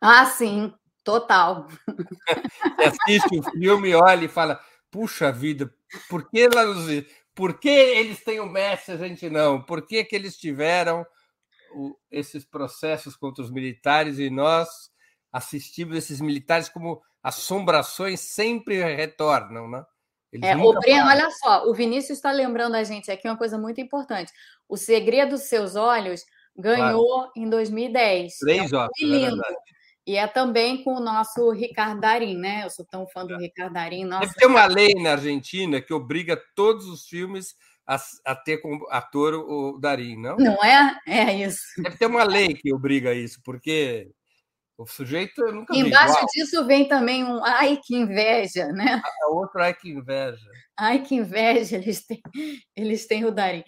Ah, sim, total. Você assiste o filme, olha e fala: puxa vida, por que nos por que eles têm o Messi a gente não? Por que, que eles tiveram o, esses processos contra os militares e nós assistimos esses militares como assombrações sempre retornam, né? É, o Breno, olha só, o Vinícius está lembrando a gente aqui uma coisa muito importante. O Segredo dos Seus Olhos ganhou claro. em 2010. Três é um Oscars, lindo. É e é também com o nosso Ricardo Darim, né? Eu sou tão fã do é. Ricardo Darim. Nossa. Deve ter uma lei na Argentina que obriga todos os filmes a, a ter como ator o Darim, não? Não é? É isso. Deve ter uma lei que obriga isso, porque o sujeito eu nunca Embaixo disso vem também um ai que inveja, né? A outro ai que inveja. Ai que inveja, eles têm, eles têm o Darim.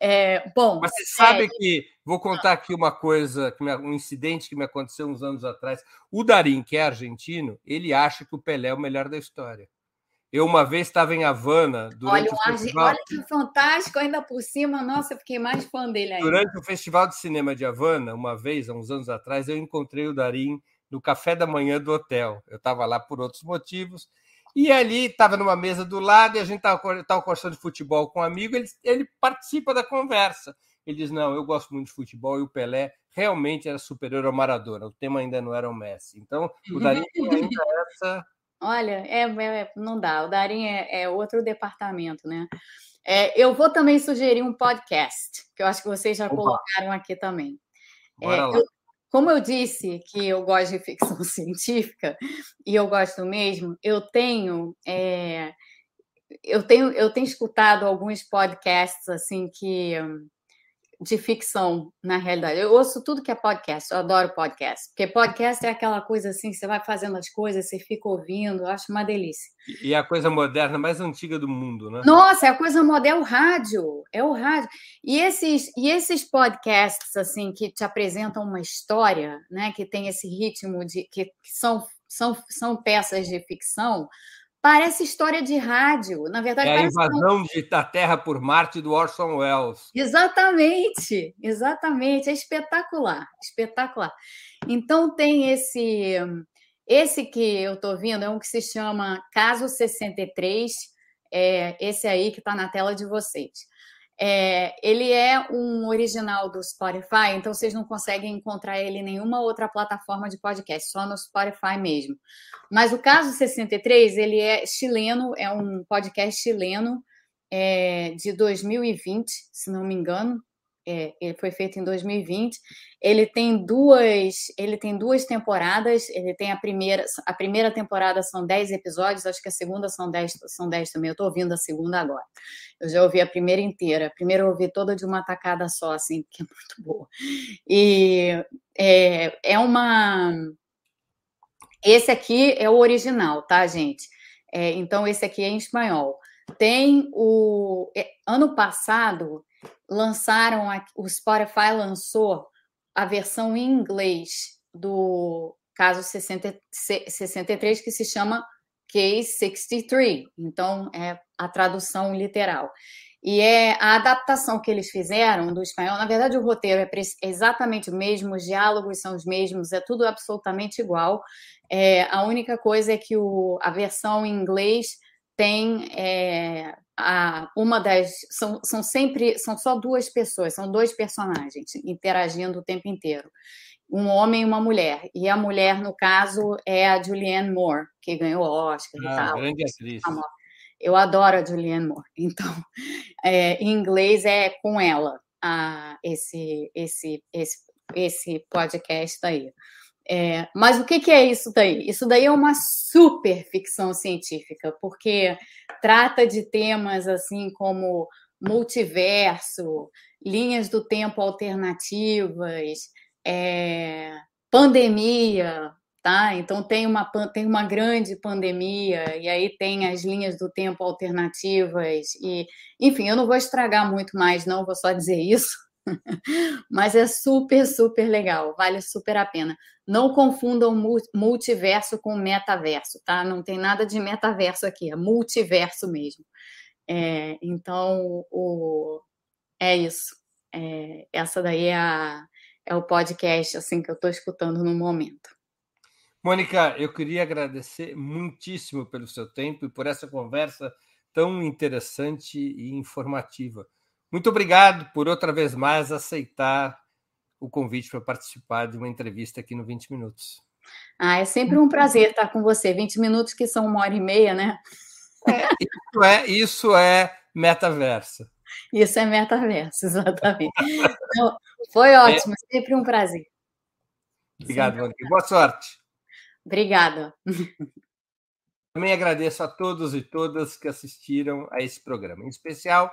É, bom. Mas você sabe que vou contar aqui uma coisa, um incidente que me aconteceu uns anos atrás. O Darim, que é argentino, ele acha que o Pelé é o melhor da história. Eu uma vez estava em Havana durante olha, o festival... olha que fantástico, ainda por cima, nossa, eu fiquei mais fã dele ainda. Durante o Festival de Cinema de Havana, uma vez, há uns anos atrás, eu encontrei o Darim no café da manhã do hotel. Eu estava lá por outros motivos, e ali estava numa mesa do lado, e a gente estava conversando de futebol com um amigo, ele, ele participa da conversa. Ele diz: Não, eu gosto muito de futebol e o Pelé realmente era superior ao Maradona. O tema ainda não era o Messi. Então, o Darim ainda essa Olha, é, é, não dá. O Darim é, é outro departamento, né? É, eu vou também sugerir um podcast, que eu acho que vocês já Opa. colocaram aqui também. É, eu, como eu disse que eu gosto de ficção científica, e eu gosto mesmo, eu tenho. É, eu tenho, eu tenho escutado alguns podcasts assim que de ficção, na realidade. Eu ouço tudo que é podcast, eu adoro podcast. Porque podcast é aquela coisa assim, você vai fazendo as coisas, você fica ouvindo, eu acho uma delícia. E é a coisa moderna mais antiga do mundo, né? Nossa, é a coisa moderna, é o rádio, é o rádio. E esses, e esses podcasts, assim, que te apresentam uma história, né, que tem esse ritmo de... que, que são, são, são peças de ficção, Parece história de rádio. Na verdade, é a invasão que... da Terra por Marte do Orson Welles. Exatamente, exatamente. É espetacular, espetacular. Então tem esse esse que eu estou vendo é um que se chama Caso 63, é esse aí que está na tela de vocês. É, ele é um original do Spotify, então vocês não conseguem encontrar ele em nenhuma outra plataforma de podcast, só no Spotify mesmo. Mas o caso 63, ele é chileno, é um podcast chileno é, de 2020, se não me engano é, ele foi feito em 2020. Ele tem duas, ele tem duas temporadas. Ele tem a primeira, a primeira temporada são 10 episódios, acho que a segunda são 10, são 10 também. Eu estou ouvindo a segunda agora. Eu já ouvi a primeira inteira. A primeira eu ouvi toda de uma tacada só, assim, que é muito boa. E é, é uma. Esse aqui é o original, tá, gente? É, então, esse aqui é em espanhol. Tem o. É, ano passado lançaram, o Spotify lançou a versão em inglês do caso 60, 63, que se chama Case 63. Então, é a tradução literal. E é a adaptação que eles fizeram do espanhol. Na verdade, o roteiro é exatamente o mesmo, os diálogos são os mesmos, é tudo absolutamente igual. É, a única coisa é que o, a versão em inglês tem é, a, uma das. São, são sempre. São só duas pessoas, são dois personagens interagindo o tempo inteiro. Um homem e uma mulher. E a mulher, no caso, é a Julianne Moore, que ganhou o Oscar ah, e tal. Grande atriz. Eu adoro a Julianne Moore. Então, é, em inglês é com ela a, esse, esse, esse, esse podcast aí. É, mas o que, que, é isso daí? Isso daí é uma super ficção científica, porque trata de temas assim como multiverso, linhas do tempo alternativas, é, pandemia, tá? Então tem uma, tem uma grande pandemia, e aí tem as linhas do tempo alternativas, e enfim, eu não vou estragar muito mais, não, vou só dizer isso. Mas é super, super legal, vale super a pena. Não confundam multiverso com metaverso, tá? Não tem nada de metaverso aqui, é multiverso mesmo. É, então, o, é isso. É, essa daí é, a, é o podcast assim que eu estou escutando no momento. Mônica, eu queria agradecer muitíssimo pelo seu tempo e por essa conversa tão interessante e informativa. Muito obrigado por outra vez mais aceitar o convite para participar de uma entrevista aqui no 20 Minutos. Ah, é sempre um prazer estar com você. 20 minutos que são uma hora e meia, né? É, isso é, isso é metaverso. Isso é metaverso, exatamente. Então, foi ótimo, é. sempre um prazer. Obrigado, Mônica. Boa sorte. Obrigada. Também agradeço a todos e todas que assistiram a esse programa, em especial